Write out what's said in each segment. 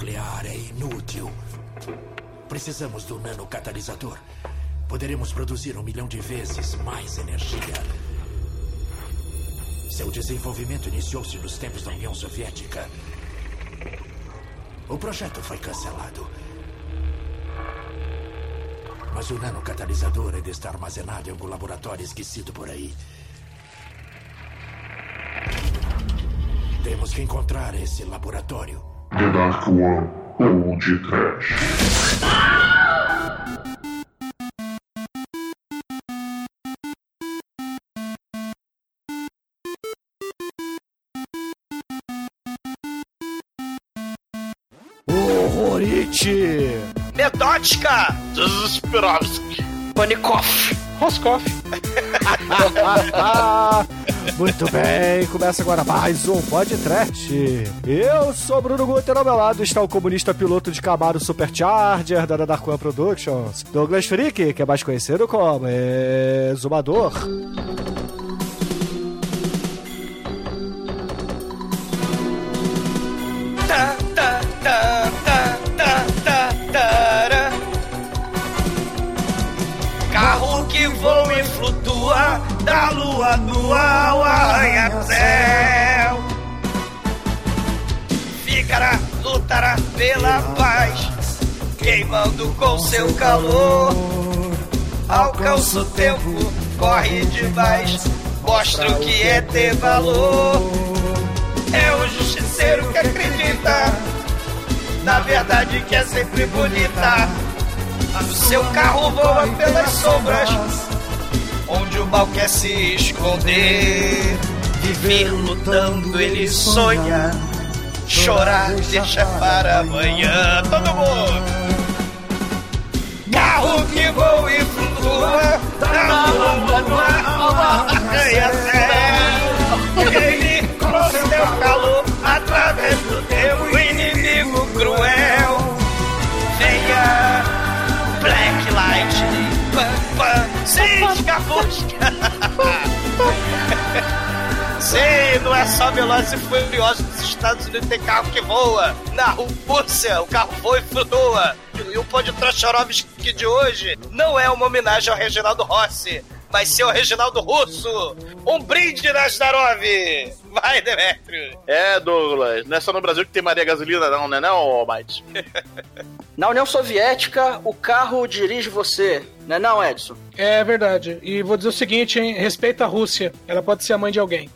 nuclear é inútil. Precisamos do nanocatalisador. Poderemos produzir um milhão de vezes mais energia. Seu desenvolvimento iniciou-se nos tempos da União Soviética. O projeto foi cancelado. Mas o nanocatalisador ainda está armazenado em algum laboratório esquecido por aí. Temos que encontrar esse laboratório. The Dark One ou de Trash. Horrorite! Metódica! Desesperovski. Panikov! Roscoff. Muito bem, começa agora mais um podcast. Eu sou Bruno Guter, ao meu lado está o comunista piloto de Camaro Supercharger da Dark One Productions, Douglas Freak, que é mais conhecido como Exumador. Carro que voa e flutua da lua no arranha-céu. Ficará, lutará pela paz, queimando com seu calor. Alcança o tempo, corre demais, mostra o que é ter valor. É o justiceiro que acredita na verdade que é sempre bonita. O seu carro voa pelas sombras, onde o mal quer se esconder. Viver lutando ele sonha, chorar deixa para amanhã. Todo mundo! Carro que voa e flutua, da lua no ar, arranha-céu. Ele com seu calor cisca, fusca. Sim, não é só Velozes e Furiosos dos Estados Unidos, tem carro que voa. Na Rússia, o carro voa e flutua. E o Pão de Trochorovski de hoje não é uma homenagem ao Reginaldo Rossi, mas sim ao Reginaldo Russo. Um brinde, Nazdarov! Vai, Demetrio! É, Douglas. Não é só no Brasil que tem Maria Gasolina, não, né, não, Almighty? Na União Soviética, o carro dirige você, né não, Edson? É verdade. E vou dizer o seguinte, hein? Respeita a Rússia. Ela pode ser a mãe de alguém.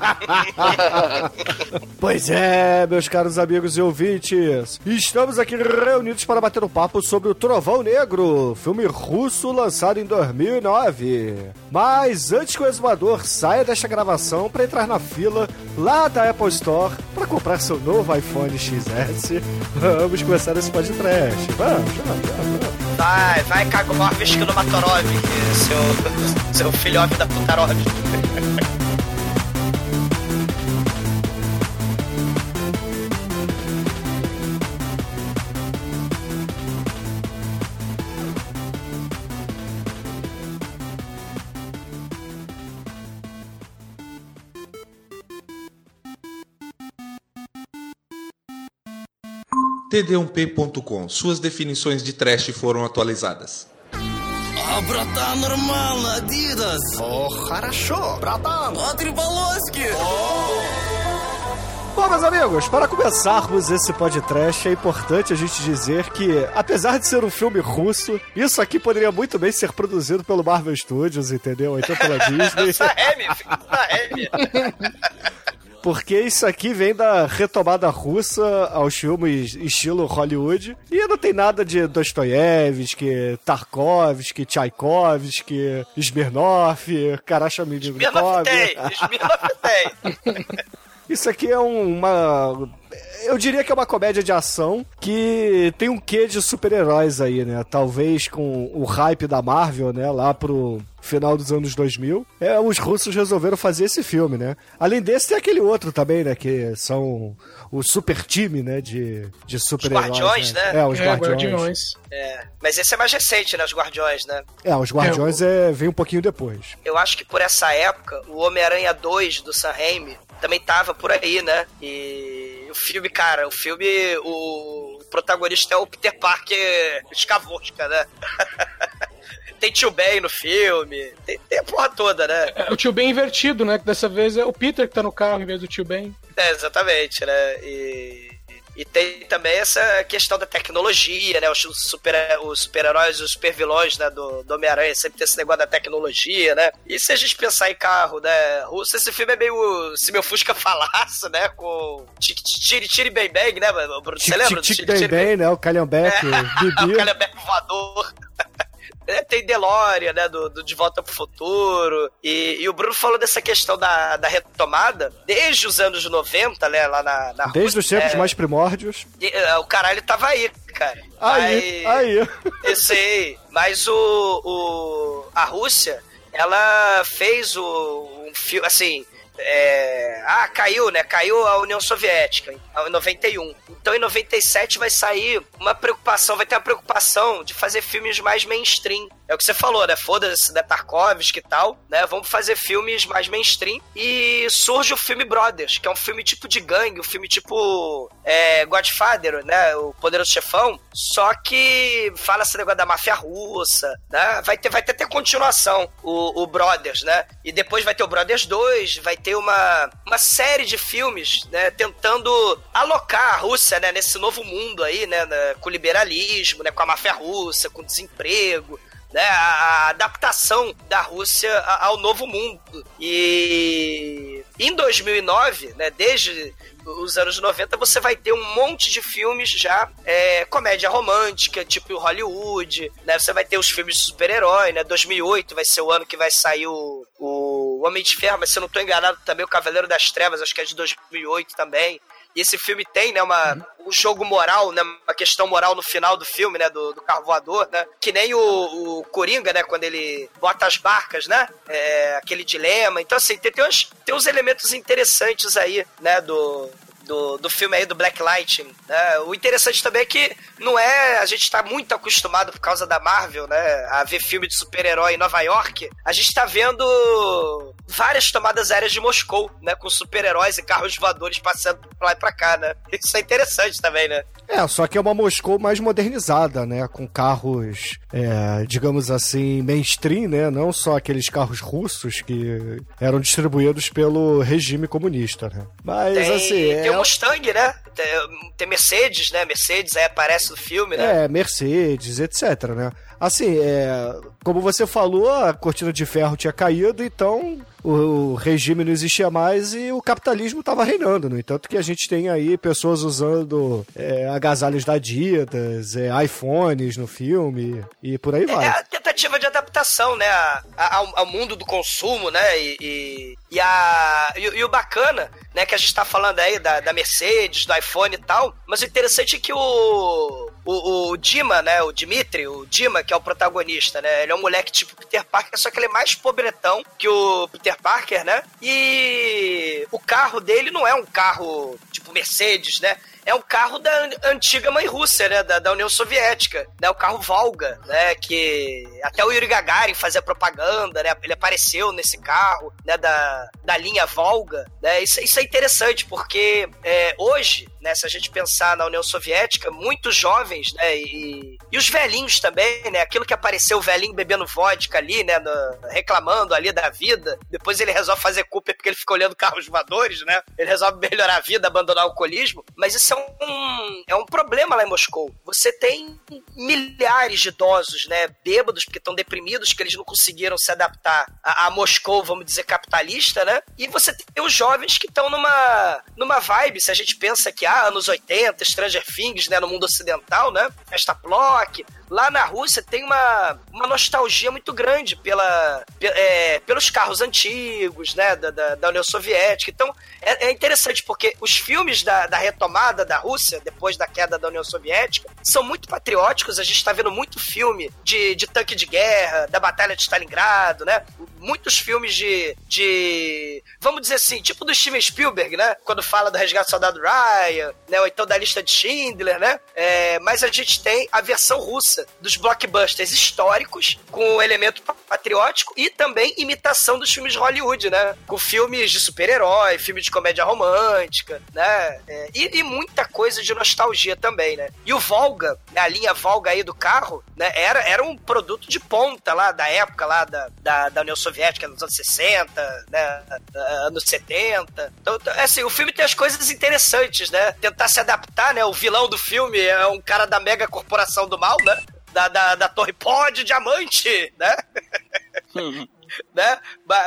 Pois é, meus caros amigos e ouvintes, estamos aqui reunidos para bater um papo sobre o Trovão Negro, filme russo lançado em 2009. Mas antes que o exumador saia desta gravação para entrar na fila lá da Apple Store para comprar seu novo iPhone XS, vamos começar esse podcast. Vamos, vamos, vamos. Vai, vai, Kagomorvisk no Matorov, seu, seu filhote da Putarov. td1p.com. Suas definições de trash foram atualizadas. А, братан, нормально, Адидас. О, хорошо, братан. Смотри, Волоски. Bom, meus amigos, para começarmos esse podcast, é importante a gente dizer que, apesar de ser um filme russo, isso aqui poderia muito bem ser produzido pelo Marvel Studios, entendeu? Ou então pela Disney. Sahem, filho, Sahem. Porque isso aqui vem da retomada russa aos filmes estilo Hollywood. E não tem nada de Dostoiévski, Tarkovsky, Tchaikovsky, Smirnoff, Karachamidnikov. Smirnoff tem, Smirnoff tem. Isso aqui é um- uma. Eu diria que é uma comédia de ação que tem um quê de super-heróis aí, né? Talvez com o hype da Marvel, né? Lá pro final dos anos 2000. É, os russos resolveram fazer esse filme, né? Além desse, tem aquele outro também, né? Que são o super time, né? De, de super-heróis. Guardiões, né? É, os é, Guardiões. Guardiões. É, mas esse é mais recente, né? Os Guardiões, né? É, os Guardiões é, vem um pouquinho depois. Eu acho que por essa época, o Homem-Aranha 2 do Sam Raimi também tava por aí, né? E o filme, cara, o filme, o protagonista é o Peter Parker escavosca, né? tem tio Ben no filme, tem, tem, a porra toda, né? É o tio Ben invertido, né? Que dessa vez é o Peter que tá no carro em vez do tio Ben. É, exatamente, né? E e tem também essa questão da tecnologia, né? Os super-heróis, os super os super-vilões né? do, do Homem-Aranha sempre tem esse negócio da tecnologia, né? E se a gente pensar em carro, né? Russo, esse filme é meio. Se meu Fusca falasse, né? Com. Tire, tire, bem, bem, né, Bruno? Você lembra? Tire, bem, bem, né? O Calhambeck, é. o Calhambeck voador. É, tem DeLorean, né, do, do, De Volta pro Futuro, e, e, o Bruno falou dessa questão da, da retomada, desde os anos 90, né, lá na... na desde Rússia, os tempos é, mais primórdios. E, uh, o caralho tava aí, cara. Aí, mas, aí. Eu sei, mas o, o... a Rússia, ela fez o, um filme, assim é, ah, caiu, né? Caiu a União Soviética em 91. Então em 97 vai sair uma preocupação, vai ter a preocupação de fazer filmes mais mainstream. É o que você falou, né? Foda-se, né? Tarkovsky e tal, né? Vamos fazer filmes mais mainstream. E surge o filme Brothers, que é um filme tipo de gangue, um filme tipo é, Godfather, né? O Poderoso Chefão. Só que fala esse negócio da máfia russa, né? Vai ter, vai ter, ter continuação, o, o Brothers, né? E depois vai ter o Brothers 2, vai ter uma, uma série de filmes, né? Tentando alocar a Rússia, né? Nesse novo mundo aí, né? Com o liberalismo, né? Com a máfia russa, com o desemprego, né, a adaptação da Rússia ao novo mundo. E em 2009, né, desde os anos 90, você vai ter um monte de filmes já, é, comédia romântica, tipo Hollywood, né? Você vai ter os filmes de super-herói, né? 2008 vai ser o ano que vai sair o, o Homem de Ferro, mas se eu não estou enganado também, o Cavaleiro das Trevas, acho que é de 2008 também. E esse filme tem, né, uma, um jogo moral, né, uma questão moral no final do filme, né, do, do carro voador, né, que nem o, o Coringa, né, quando ele bota as barcas, né, é, aquele dilema. Então, assim, tem, tem, uns, tem uns elementos interessantes aí, né, do, do, do filme aí do Black Lightning. Né? O interessante também é que não é. A gente está muito acostumado por causa da Marvel, né? A ver filme de super-herói em Nova York. A gente está vendo várias tomadas aéreas de Moscou, né? Com super-heróis e carros voadores passando pra lá e pra cá, né? Isso é interessante também, né? É, só que é uma Moscou mais modernizada, né? Com carros, é, digamos assim, mainstream, né? Não só aqueles carros russos que eram distribuídos pelo regime comunista, né? Mas, tem, assim... É... Tem o Mustang, né? Tem, Mercedes, né? Mercedes aí aparece no filme, né? É, Mercedes, etc, né? Assim, é, como você falou, a cortina de ferro tinha caído, então o, regime não existia mais e o capitalismo estava reinando. No entanto, que a gente tem aí pessoas usando é, agasalhos da Adidas, é, iPhones no filme e por aí vai. É a tentativa de adaptação, né, ao, ao mundo do consumo, né, e, e, e a, e, e, o bacana, né, que a gente está falando aí da, da Mercedes, do iPhone e tal, mas o interessante é que o, o, o Dima, né, o Dimitri, o Dima, que é o protagonista, né? Ele é um moleque tipo Peter Parker, só que ele é mais pobretão que o Peter Parker, né? E o carro dele não é um carro tipo Mercedes, né? é um carro da antiga mãe Rússia, né? Da, da, União Soviética, né? O carro Volga, né? Que até o Yuri Gagarin fazia propaganda, né? Ele apareceu nesse carro, né? Da, da linha Volga, né? Isso, isso é interessante, porque é, hoje, né? Se a gente pensar na União Soviética, muitos jovens, né? E, e os velhinhos também, né? Aquilo que apareceu o velhinho bebendo vodka ali, né? No, reclamando ali da vida. Depois ele resolve fazer culpa porque ele fica olhando carros voadores, né? Ele resolve melhorar a vida, abandonar o alcoolismo. Mas isso é um, é um problema lá em Moscou. Você tem milhares de idosos, né? Bêbados, porque estão deprimidos, que eles não conseguiram se adaptar a, a Moscou, vamos dizer, capitalista, né? E você tem os jovens que estão numa, numa vibe, se a gente pensa que, anos 80, Stranger Things, né? No mundo ocidental, né? Festa Plock, lá na Rússia tem uma, uma nostalgia muito grande pela, é, pelos carros antigos, né, da, da, da União Soviética. Então, é, é, interessante porque os filmes da, da retomada da Rússia, depois da queda da União Soviética, são muito patrióticos. A gente está vendo muito filme de, de tanque de guerra, da Batalha de Stalingrado, né? Muitos filmes de, de. Vamos dizer assim, tipo do Steven Spielberg, né? Quando fala do Resgate do Soldado Ryan, né? Ou então da lista de Schindler, né? É, mas a gente tem a versão russa dos blockbusters históricos com o elemento patriótico e também imitação dos filmes de Hollywood, né? Com filmes de super-herói, filmes de comédia romântica, né? É, e, e, muita coisa de nostalgia também, né? E o Volga, né, a linha Volga aí do carro, né? Era, era um produto de ponta lá da época lá da, da, da União Soviética, nos anos 60, né? Anos 70. Então, assim, o filme tem as coisas interessantes, né? Tentar se adaptar, né? O vilão do filme é um cara da mega corporação do mal, né? Da, da, da Torre Pó de Diamante, né? né?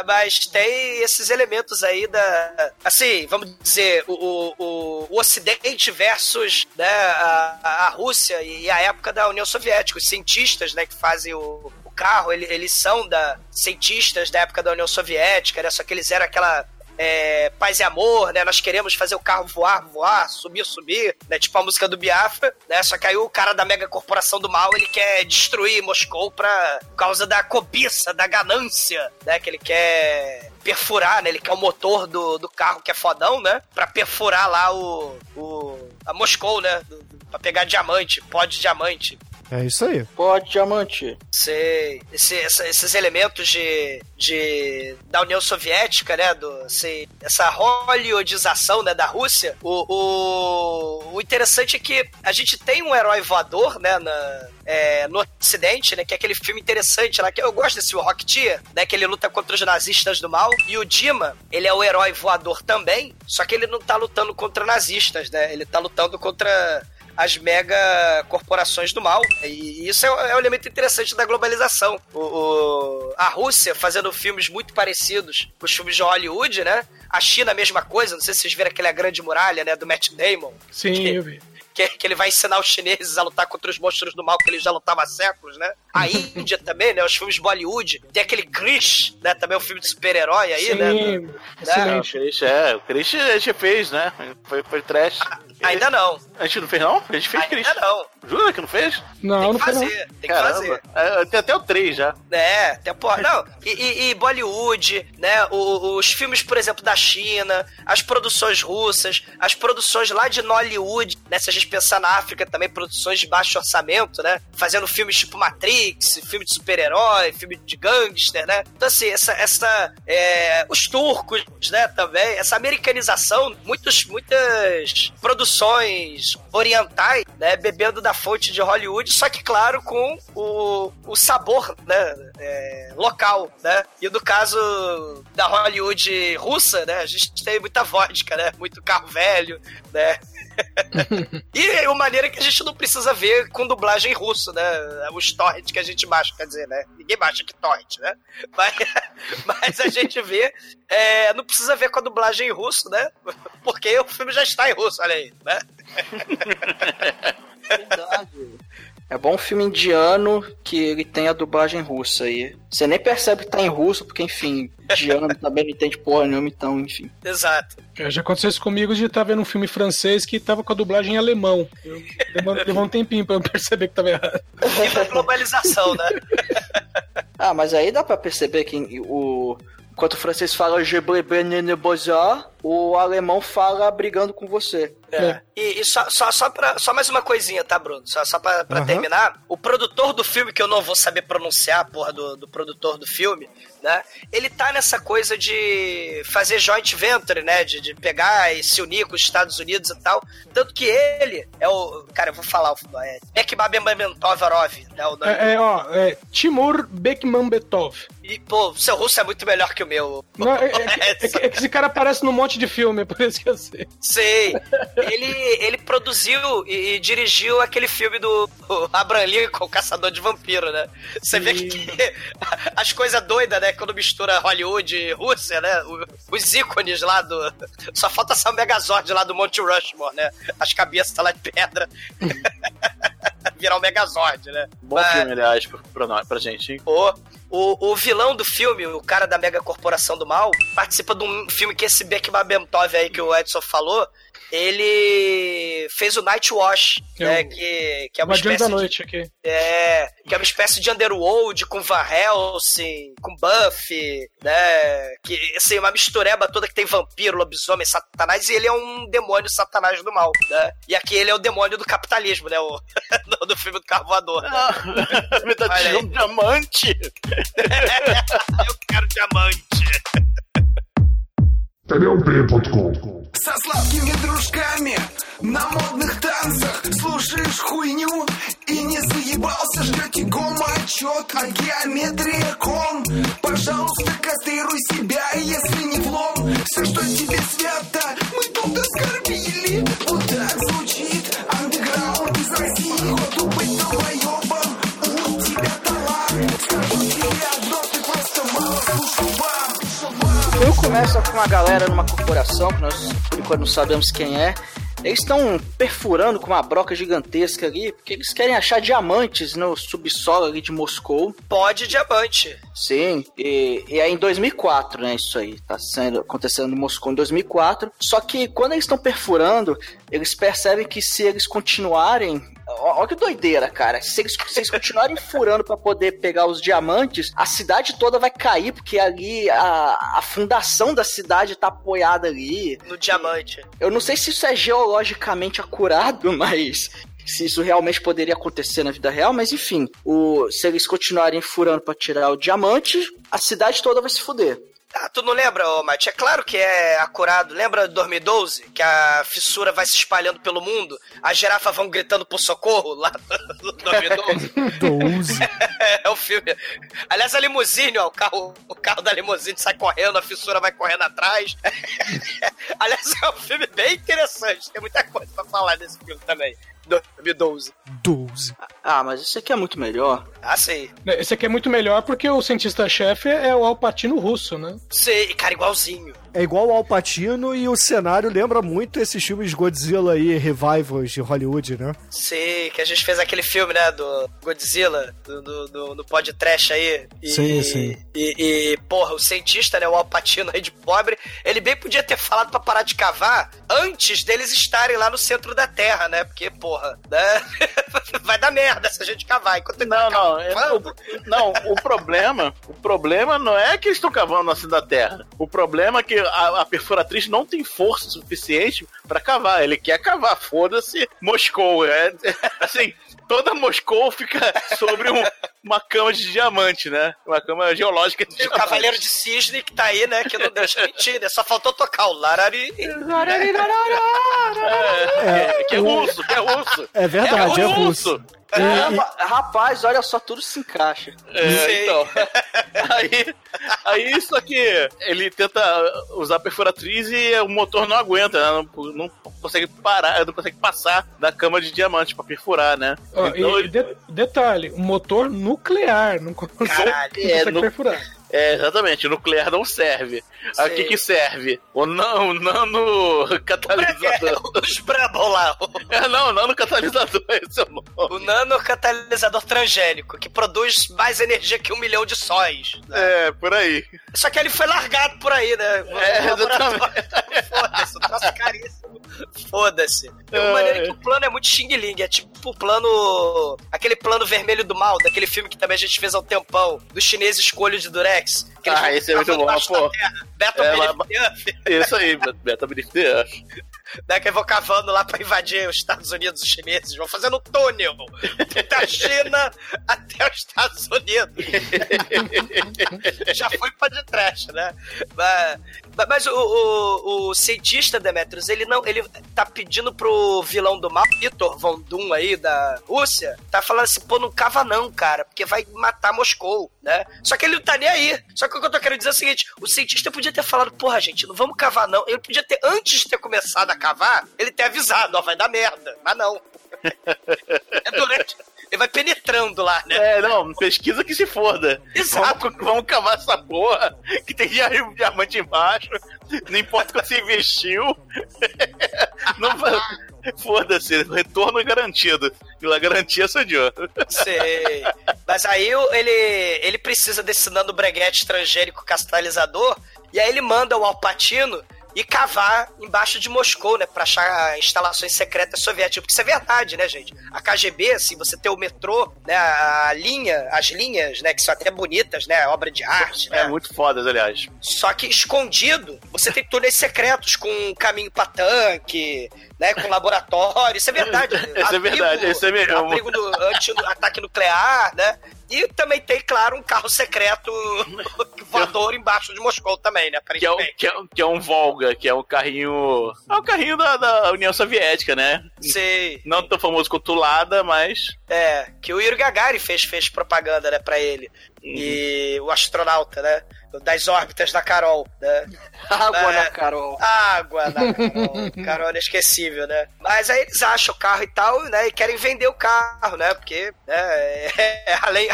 Mas tem esses elementos aí da. Assim, vamos dizer, o, o, o Ocidente versus né, a, a Rússia e a época da União Soviética. Os cientistas né, que fazem o, carro, eles, eles são da cientistas da época da União Soviética, né? Só que eles eram aquela é, paz e amor, né? Nós queremos fazer o carro voar, voar, subir, subir, né? Tipo a música do Biafra, né? Só que aí o cara da mega corporação do mal, ele quer destruir Moscou pra, causa da cobiça, da ganância, né? Que ele quer perfurar, né? Ele quer o motor do, do carro que é fodão, né? Pra perfurar lá o, o a Moscou, né? Pra pegar diamante, pó de diamante. É isso aí. Pó de diamante. Sei. Esse, esses elementos de, de da União Soviética, né? Do, sei, essa hollywoodização né, da Rússia. O, o, o, interessante é que a gente tem um herói voador, né? Na, é, no Ocidente, né? Que é aquele filme interessante lá, que eu gosto desse Rocketeer, né? Que ele luta contra os nazistas do mal. E o Dima, ele é o herói voador também, só que ele não tá lutando contra nazistas, né? Ele tá lutando contra as mega corporações do mal. E isso é, é um elemento interessante da globalização. O, o, a Rússia fazendo filmes muito parecidos com os filmes de Hollywood, né? A China, a mesma coisa. Não sei se vocês viram aquela grande muralha, né? Do Matt Damon. Sim, que, eu vi que, que ele vai ensinar os chineses a lutar contra os monstros do mal que ele já lutava há séculos, né? A Índia também, né? Os filmes Bollywood. Tem aquele Chris, né? Também é um filme de super-herói aí, Sim, né? Excelente. É, o Chris, é, o Chris a gente fez, né? Foi, foi trash. Ah, ainda não. A gente não fez, não? A gente fez ainda Chris. não. Jura que não fez? Não, tem não que foi fazer, não. tem Caramba. que fazer. É, tem até o 3 já. É, tem porra. Não, e, e, e Bollywood, né? O, os filmes, por exemplo, da China, as produções russas, as produções lá de Nollywood, né? Se a gente pensar na África também, produções de baixo orçamento, né? Fazendo filmes tipo Matrix, filme de super-herói, filme de gangster, né? Então, assim, essa. essa é, os turcos, né, também, essa americanização, muitos, muitas produções orientais, né? Bebendo da fonte de Hollywood, só que, claro, com o, o sabor, né? É, local, né? E no caso da Hollywood russa, né? A gente tem muita vodka, né? Muito carro velho, né? E uma maneira que a gente não precisa ver com dublagem russo, né? Os torrent que a gente baixa, quer dizer, né? Ninguém baixa que torrent, né? Mas, mas a gente vê, é, não precisa ver com a dublagem em russo, né? Porque o filme já está em russo, olha aí, né? Verdade. É bom um filme indiano que ele tem a dublagem russa aí. Você nem percebe que tá em russo, porque, enfim, indiano também não entende porra nenhuma, então, enfim. Exato. É, Já aconteceu isso comigo de estar vendo um filme francês que tava com a dublagem em alemão. Levou, um tempinho pra eu perceber que tava errado. A globalização, né? Ah, mas aí dá pra perceber que o. Enquanto o francês fala Je o alemão fala brigando com você. É. E, e só, só, só, pra, só mais uma coisinha, tá, Bruno? Só, só pra, pra Aham. terminar. O produtor do filme, que eu não vou saber pronunciar, a porra do, do produtor do filme, né? Ele tá nessa coisa de fazer joint venture, né? De, de pegar e se unir com os Estados Unidos e tal. Tanto que ele é o. Cara, eu vou falar. o- É Bekbabentovarov, né? O nome É, é, ó, é Timur Bekmambetov. E, pô, o seu russo é muito melhor que o meu. Não, é, é- é que- é que esse cara aparece num monte de filme, por isso que eu sei. Sei. Ele, ele produziu e, e dirigiu aquele filme do Abraham Lincoln, Caçador de Vampiro, né? Você vê que as coisas doidas, né? Quando mistura Hollywood e Rússia, né? Os ícones lá do... Só falta essa Megazord lá do Monte Rushmore, né? As cabeças lá de pedra. Virar o Megazord, né? Bom Mas- filme, aliás, pra, nós, pra gente, hein? o, o, o vilão do filme, o cara da mega corporação do mal, participa de um filme que esse Bekmambetov aí que o Edson falou, ele fez o Night Wash, É né, o- que, que é uma espécie da de, Noite aqui. é, que é uma espécie de Underworld com Van Helsing, com Buffy, né, que, assim, uma mistureba toda que tem vampiro, lobisomem, satanás, e ele é um demônio satanás do mal, né, e aqui ele é o demônio do capitalismo, né, o, do do filme do carvoador. Né? Me dá Olha aí. um diamante. Eu quero diamante. TVP.com Со сладкими дружками. На модных танцах Слушаешь хуйню и не заебался Ждете гома отчет о геометрии ком. Пожалуйста, кастрируй себя, если не влом. Все, что тебе свято, мы тут оскорбили. Вот O filme começa com uma galera numa corporação, que nós por enquanto não sabemos quem é. Eles estão perfurando com uma broca gigantesca ali, porque eles querem achar diamantes no subsolo ali de Moscou. Pode diamante. Sim, e, e é em 2004, né? Isso aí tá sendo, acontecendo em Moscou em 2004. Só que quando eles estão perfurando, eles percebem que se eles continuarem. Olha que doideira, cara. Se eles, se eles continuarem furando pra poder pegar os diamantes, a cidade toda vai cair, porque ali a, a fundação da cidade tá apoiada ali. No diamante. Eu não sei se isso é geologicamente acurado, mas se isso realmente poderia acontecer na vida real, mas enfim, o, se eles continuarem furando pra tirar o diamante, a cidade toda vai se fuder. Ah, tu não lembra, ô Mate? É claro que é acurado. Lembra de 2012? Que a fissura vai se espalhando pelo mundo? As girafas vão gritando por socorro lá no 2012? 12. é o filme. Aliás, a limusine, ó, o carro, o carro da limusine sai correndo, a fissura vai correndo atrás. Aliás, é um filme bem interessante. Tem muita coisa pra falar desse filme também. 2012. 12. Ah, mas isso aqui é muito melhor. Ah, sei. Esse aqui é muito melhor porque o cientista-chefe é o Alpatino russo, né? Sei, cara, igualzinho. É igual ao Alpatino e o cenário lembra muito esses filmes Godzilla e revivals de Hollywood, né? Sei, que a gente fez aquele filme, né, do Godzilla, do, do, do, do pod trash aí. E, Sim, sim. E, e, porra, o cientista, né, o Alpatino aí de pobre, ele bem podia ter falado pra parar de cavar antes deles estarem lá no centro da Terra, né? Porque, porra, né? vai dar merda se a gente cavar. Enquanto Não, não, é- cavando, o, não, o problema, o problema não é que eles estão cavando assim da Terra. O problema é que a, a perfuratriz não tem força suficiente pra cavar. Ele quer cavar, foda-se Moscou. É, assim, toda Moscou fica sobre um- uma cama de diamante, né? Uma cama geológica de o diamante. Cavaleiro de Cisne que tá aí, né? Que não deixa mentir, né? Só faltou tocar o Larari. É, é, que é russo, que é russo. É verdade, é russo. É, E- rapaz, olha só, tudo se encaixa. É, então. Aí, aí isso aqui, ele tenta usar a perfuratriz e o motor não aguenta, né? não, não consegue parar, não consegue passar da cama de diamante pra perfurar, né? Ó, Então e ele- de- detalhe, um motor nuclear, não consegue, Caralho. não É, consegue no- perfurar. É, exatamente, o nuclear não serve. Sei. O que que serve? O não, nano catalisador. Os Brabble lá. o- É, não, nano catalisador, esse é o nome. O nanocatalisador transgênico, que produz mais energia que um milhão de sóis. né? É, por aí. Só que ele foi largado por aí, né? No É, laboratório. Foda-se, troço caríssimo. Foda-se. De uma É. maneira que o plano é muito xing-ling. É tipo o plano. Aquele plano vermelho do mal, daquele filme que também a gente fez há um tempão, dos chineses com olho de Durex. Ah, esse é muito bom, pô. Beto É, lá- Belief, Isso aí, Beta Briefdeus. Né, que eles vão cavando lá pra invadir os Estados Unidos, os chineses. Vão fazendo um túnel da China até os Estados Unidos. Já foi trash, né? Mas, mas o, o, o cientista Demetrius, ele não. Ele tá pedindo pro vilão do mal, Vitor Von Doom aí da Rússia, tá falando assim, pô, não cava não, cara, porque vai matar Moscou, né? Só que ele não tá nem aí. Só que o que eu tô querendo dizer é o seguinte: o cientista podia ter falado, porra, gente, não vamos cavar não. Ele podia ter, antes de ter começado a cavar, ele ter avisado, ó, vai dar merda. Mas não. É durante. Ele vai penetrando lá, né? É, não, pesquisa que se foda. Exato. Vamos, vamos cavar essa porra que tem dia- diamante embaixo. Não importa o que você investiu. Não vai. Foda-se, retorno é garantido. Pela garantia sou eu. Sei. Mas aí ele, ele precisa desse nano breguete transgênico castalizador. E aí ele manda o Alpatino e cavar embaixo de Moscou, né? Pra achar instalações secretas soviéticas. Porque isso é verdade, né, gente? A KGB, assim, você tem o metrô, né? A linha, as linhas, né? Que são até bonitas, né? Obra de arte, É né? muito fodas, aliás. Só que escondido, você tem túneis secretos com caminho pra tanque, né? Com laboratório. Isso é verdade. Isso é verdade, isso é mesmo. Abrigo do anti-ataque nuclear, né? E também tem, claro, um carro secreto voador embaixo de Moscou também, né? Que é, um, que, é, um- que é um Volga, que é um carrinho. É um carrinho da, da União Soviética, né? Sei. Não tão famoso quanto o Lada, mas. É, que o Yuri Gagarin fez, fez propaganda, né, pra ele. E o astronauta, né? Das órbitas da Carol, né? Água É. na Carol. Água na Carol. Carol inesquecível, né? Mas aí eles acham o carro e tal, né? E querem vender o carro, né? Porque, né? é- além.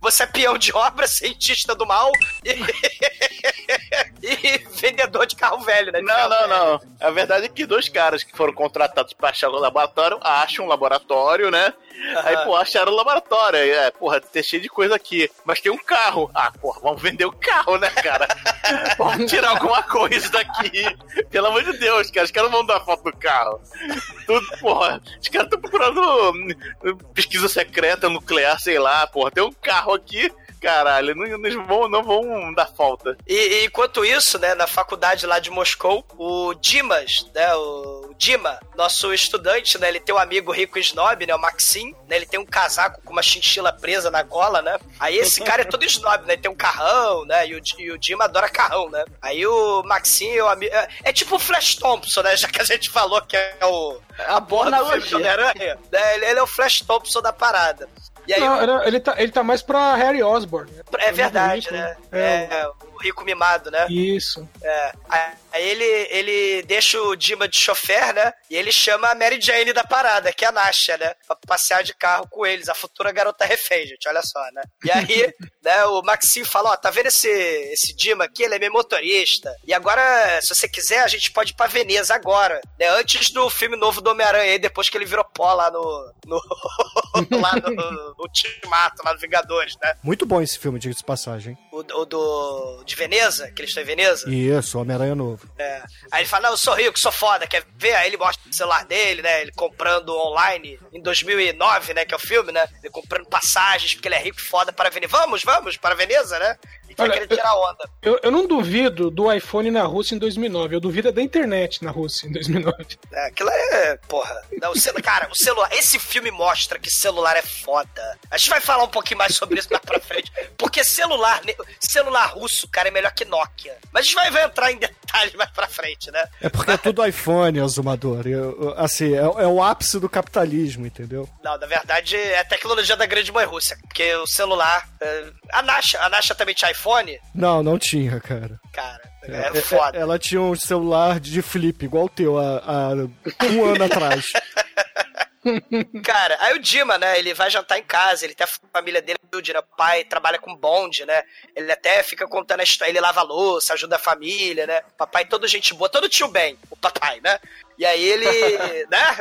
Você é peão de obra, cientista do mal e, e vendedor de carro velho, né? Não, não, velho. não. A verdade é que dois caras que foram contratados pra achar o laboratório acham um laboratório, né? Aí, pô, acharam o laboratório. Aí, é, porra, tem cheio de coisa aqui. Mas tem um carro. Ah, porra, vamos vender o carro, né, cara? vamos tirar alguma coisa daqui. Pelo amor de Deus, cara. Os caras não vão dar foto do carro. Tudo, porra. Os caras estão procurando hum, pesquisa secreta, nuclear, sei lá, porra. Tem um carro aqui. Caralho, não, não vão, não vão dar falta. E, e enquanto isso, né, na faculdade lá de Moscou, o Dimas, né, o Dima, nosso estudante, né, ele tem um amigo rico e snob, né, o Maxim, né, ele tem um casaco com uma chinchila presa na gola, né, aí esse cara é todo snob, né, ele tem um carrão, né, e o, e o Dima adora carrão, né, aí o Maxim é o amigo, é, é tipo o Flash Thompson, né, já que a gente falou que é o... A boa do Homem-Aranha, né, ele, ele é o Flash Thompson da parada. E aí Não, era- ele, tá, ele tá mais pra Harry Osborn. né? é verdade, Rico, né, É, é, rico mimado, né. Isso. É. Aí ele, ele deixa o Dima de chofer, né? E ele chama a Mary Jane da parada, que é a Nasha, né? Pra passear de carro com eles, a futura garota refém, gente, olha só, né? E aí, né, o Maxim fala, ó, tá vendo esse, esse Dima aqui? Ele é meu motorista. E agora, se você quiser, a gente pode ir pra Veneza agora, né? Antes do filme novo do Homem-Aranha, aí, depois que ele virou pó lá no... no lá no Ultimato, lá no Vingadores, né? Muito bom esse filme, diga-se de passagem. O, o do... de Veneza, que eles estão em Veneza. Isso, Homem-Aranha Novo. É. Aí ele fala, não, eu sou rico, sou foda, quer ver? Aí ele mostra o celular dele, né? Ele comprando online em 2009, né? Que é o filme, né? Ele comprando passagens, porque ele é rico e foda para Veneza. Vamos, vamos, para Veneza, né? E vai Olha, querer tirar onda. Eu, eu não duvido do iPhone na Rússia em 2009. Eu duvido é da internet na Rússia em 2009. É, aquilo é, porra. Não, o celu... Cara, o celular. Esse filme mostra que celular é foda. A gente vai falar um pouquinho mais sobre isso mais pra frente. Porque celular, celular russo, cara, é melhor que Nokia. Mas a gente vai, vai entrar em detalhes mais pra frente, né? É porque é tudo iPhone, Azumador. Eu- eu- assim, é, é o ápice do capitalismo, entendeu? Não, na verdade é a tecnologia da grande mãe Rússia. Porque o celular. é, A Nasha, a Nasha também tinha iPhone? Não, não tinha, cara. Cara, É, é, foda. é- ela tinha um celular de flip, igual o teu, há, um ano atrás. Cara, aí o Dima, né, ele vai jantar em casa, ele tem a família dele, o pai, trabalha com bonde, né? Ele até fica contando a história, ele lava louça, ajuda a família, né? Papai todo gente boa, todo tio bem, o papai, né? E aí ele, né?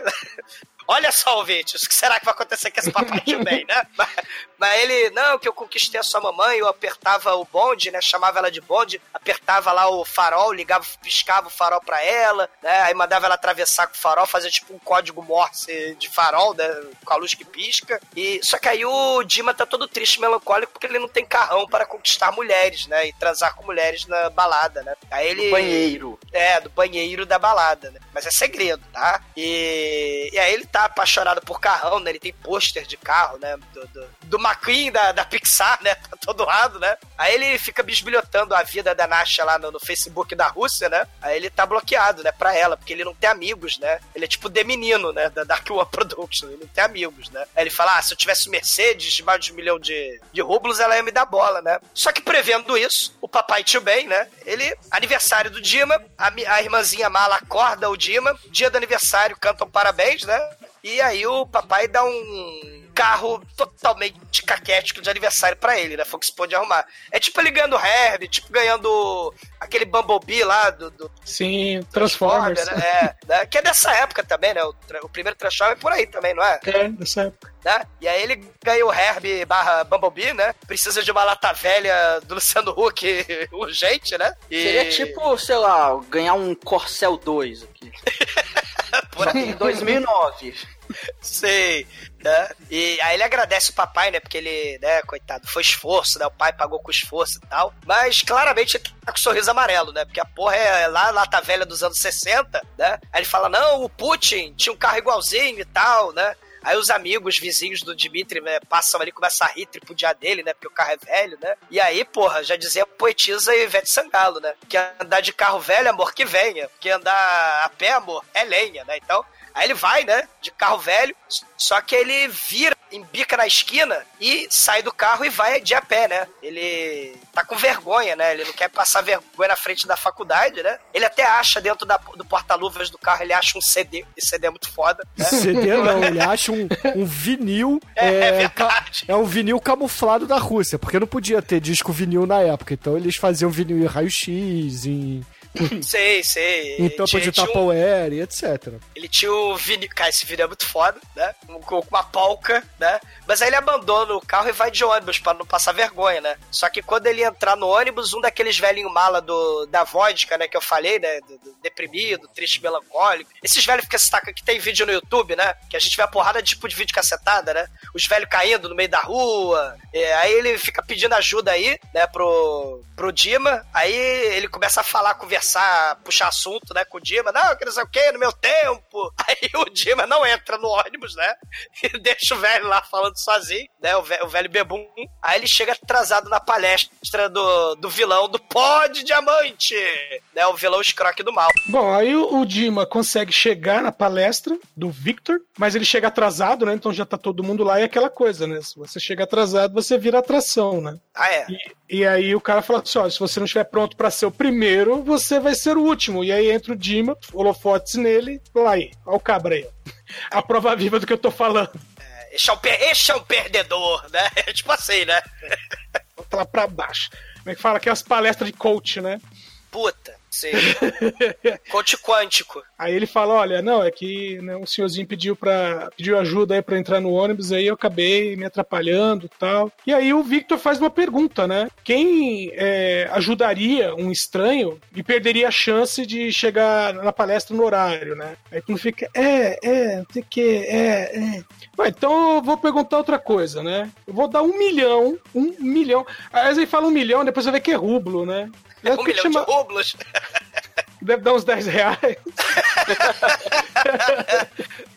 Olha só, ouvintes, o que será que vai acontecer com esse papai bem, né? Mas, mas ele, não, que eu conquistei a sua mamãe, eu apertava o bonde, né? Chamava ela de bonde, apertava lá o farol, ligava, piscava o farol pra ela, né? Aí mandava ela atravessar com o farol, fazia tipo um código Morse de farol, né? Com a luz que pisca. E só que aí o Dima tá todo triste, melancólico, porque ele não tem carrão para conquistar mulheres, né? E transar com mulheres na balada, né? Aí ele. Do banheiro. É, do banheiro da balada, né? Mas é segredo, tá? E, e aí ele tá apaixonado por carrão, né? Ele tem pôster de carro, né? Do, do, do McQueen da, da Pixar, né? Tá todo lado, né? Aí ele fica bisbilhotando a vida da Nasha lá no, no Facebook da Rússia, né? Aí ele tá bloqueado, né? Pra ela, porque ele não tem amigos, né? Ele é tipo de menino, né? Da Dark One Production. Ele não tem amigos, né? Aí ele fala: ah, se eu tivesse Mercedes de mais de um milhão de, de rublos, ela ia me dar bola, né? Só que prevendo isso, o papai tio Ben, né? Ele, aniversário do Dima, a, a irmãzinha mala acorda o Dima, dia do aniversário, cantam parabéns, né? E aí o papai dá um carro totalmente caquético de aniversário pra ele, né? Foi o que se pôde arrumar. É tipo ele ganhando Herbie, tipo ganhando aquele Bumblebee lá do, do Sim, Transformers. né? É, né? Que é dessa época também, né? O, o primeiro Transformer é por aí também, não é? É, dessa época. Né? E aí ele ganha o Herbie barra Bumblebee, né? Precisa de uma lata velha do Luciano Huck urgente, né? E... Seria tipo, sei lá, ganhar um Corcel 2 aqui. Por aí. Em 2009. Sei, né? E aí ele agradece o papai, né? Porque ele, né, coitado, foi esforço, né? O pai pagou com esforço e tal. Mas claramente ele tá com sorriso amarelo, né? Porque a porra é lá, lata velha dos anos 60, né? Aí ele fala: não, o Putin tinha um carro igualzinho e tal, né? Aí os amigos, vizinhos do Dimitri, né, passam ali e começam a rir, tripudiar dele, né? Porque o carro é velho, né? E aí, porra, já dizia poetisa Ivete Sangalo, né? Que andar de carro velho, amor, que venha. Que andar a pé, amor, é lenha, né? Então, Aí ele vai, né, de carro velho, só que ele vira, embica na esquina e sai do carro e vai de a pé, né? Ele tá com vergonha, né? Ele não quer passar vergonha na frente da faculdade, né? Ele até acha dentro da- do porta-luvas do carro, ele acha um CD. Esse CD é muito foda. Né? CD não, ele acha um, um vinil. É, é É, verdade. é um vinil camuflado da Rússia, porque não podia ter disco vinil na época. Então eles faziam vinil em raio-x, em, Sei, sei. em tampa de tinha um- Tupperware e etc. Ele tinha o vinil. Cara, esse vinil é muito foda, né? Com uma polca, né? Mas aí ele abandona o carro e vai de ônibus pra não passar vergonha, né? Só que quando ele entrar no ônibus, um daqueles velhinhos mala do, da vodka, né? Que eu falei, né? Do, do deprimido, triste, melancólico. Esses velhos que taca que tem vídeo no YouTube, né? Que a gente vê a porrada de tipo de vídeo cacetada, né? Os velhos caindo no meio da rua. É, aí ele fica pedindo ajuda aí, né? Pro, pro Dima. Aí ele começa a falar, conversar, puxar assunto, né? Com o Dima. Não, que não sei o que, no meu tempo. Aí o Dima não entra no ônibus, né? E deixa o velho lá falando sozinho, né? O velho, o velho bebum. Aí ele chega atrasado na palestra do, do vilão do Pó de Diamante, né? O vilão escroque do mal. Bom, aí o, o Dima consegue chegar na palestra do Victor, mas ele chega atrasado, né? Então já tá todo mundo lá e é aquela coisa, né? Se você chega atrasado, você vira atração, né? Ah, é? E aí o cara fala assim: ó, se você não estiver pronto pra ser o primeiro, você vai ser o último. E aí entra o Dima, holofotes nele, lá aí, ó o cabra aí. ó. A prova viva do que eu tô falando. Este é per- este é um perdedor, né? É tipo assim, né? Bota lá pra baixo. Como é que fala? Que é as palestras de coach, né? Puta, sim. Coach quântico. Aí ele fala, olha, não, é que né, um senhorzinho pediu para pediu ajuda aí para entrar no ônibus, aí eu acabei me atrapalhando tal. E aí o Victor faz uma pergunta, né? Quem é, ajudaria um estranho e perderia a chance de chegar na palestra no horário, né? Aí tu fica, é, é, não que, é, é. Ué, então eu vou perguntar outra coisa, né? Eu vou dar um milhão, um milhão. Aí ele fala um milhão, depois você vê que é rublo, né? Aí Um milhão de chamar- rublos. Deve dar uns 10 reais.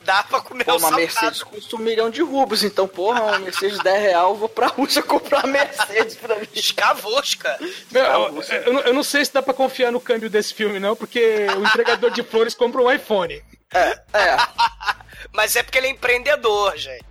Dá pra comer Pô, um uma salgado. Mercedes custa um milhão de rublos, então, porra, uma Mercedes de 10 real, eu vou pra Rússia comprar a Mercedes pra mim. Escavosca. Meu, eu, eu não- eu não sei se dá pra confiar no câmbio desse filme, não, porque o entregador de flores compra um iPhone. É, é. Mas é porque ele é empreendedor, gente.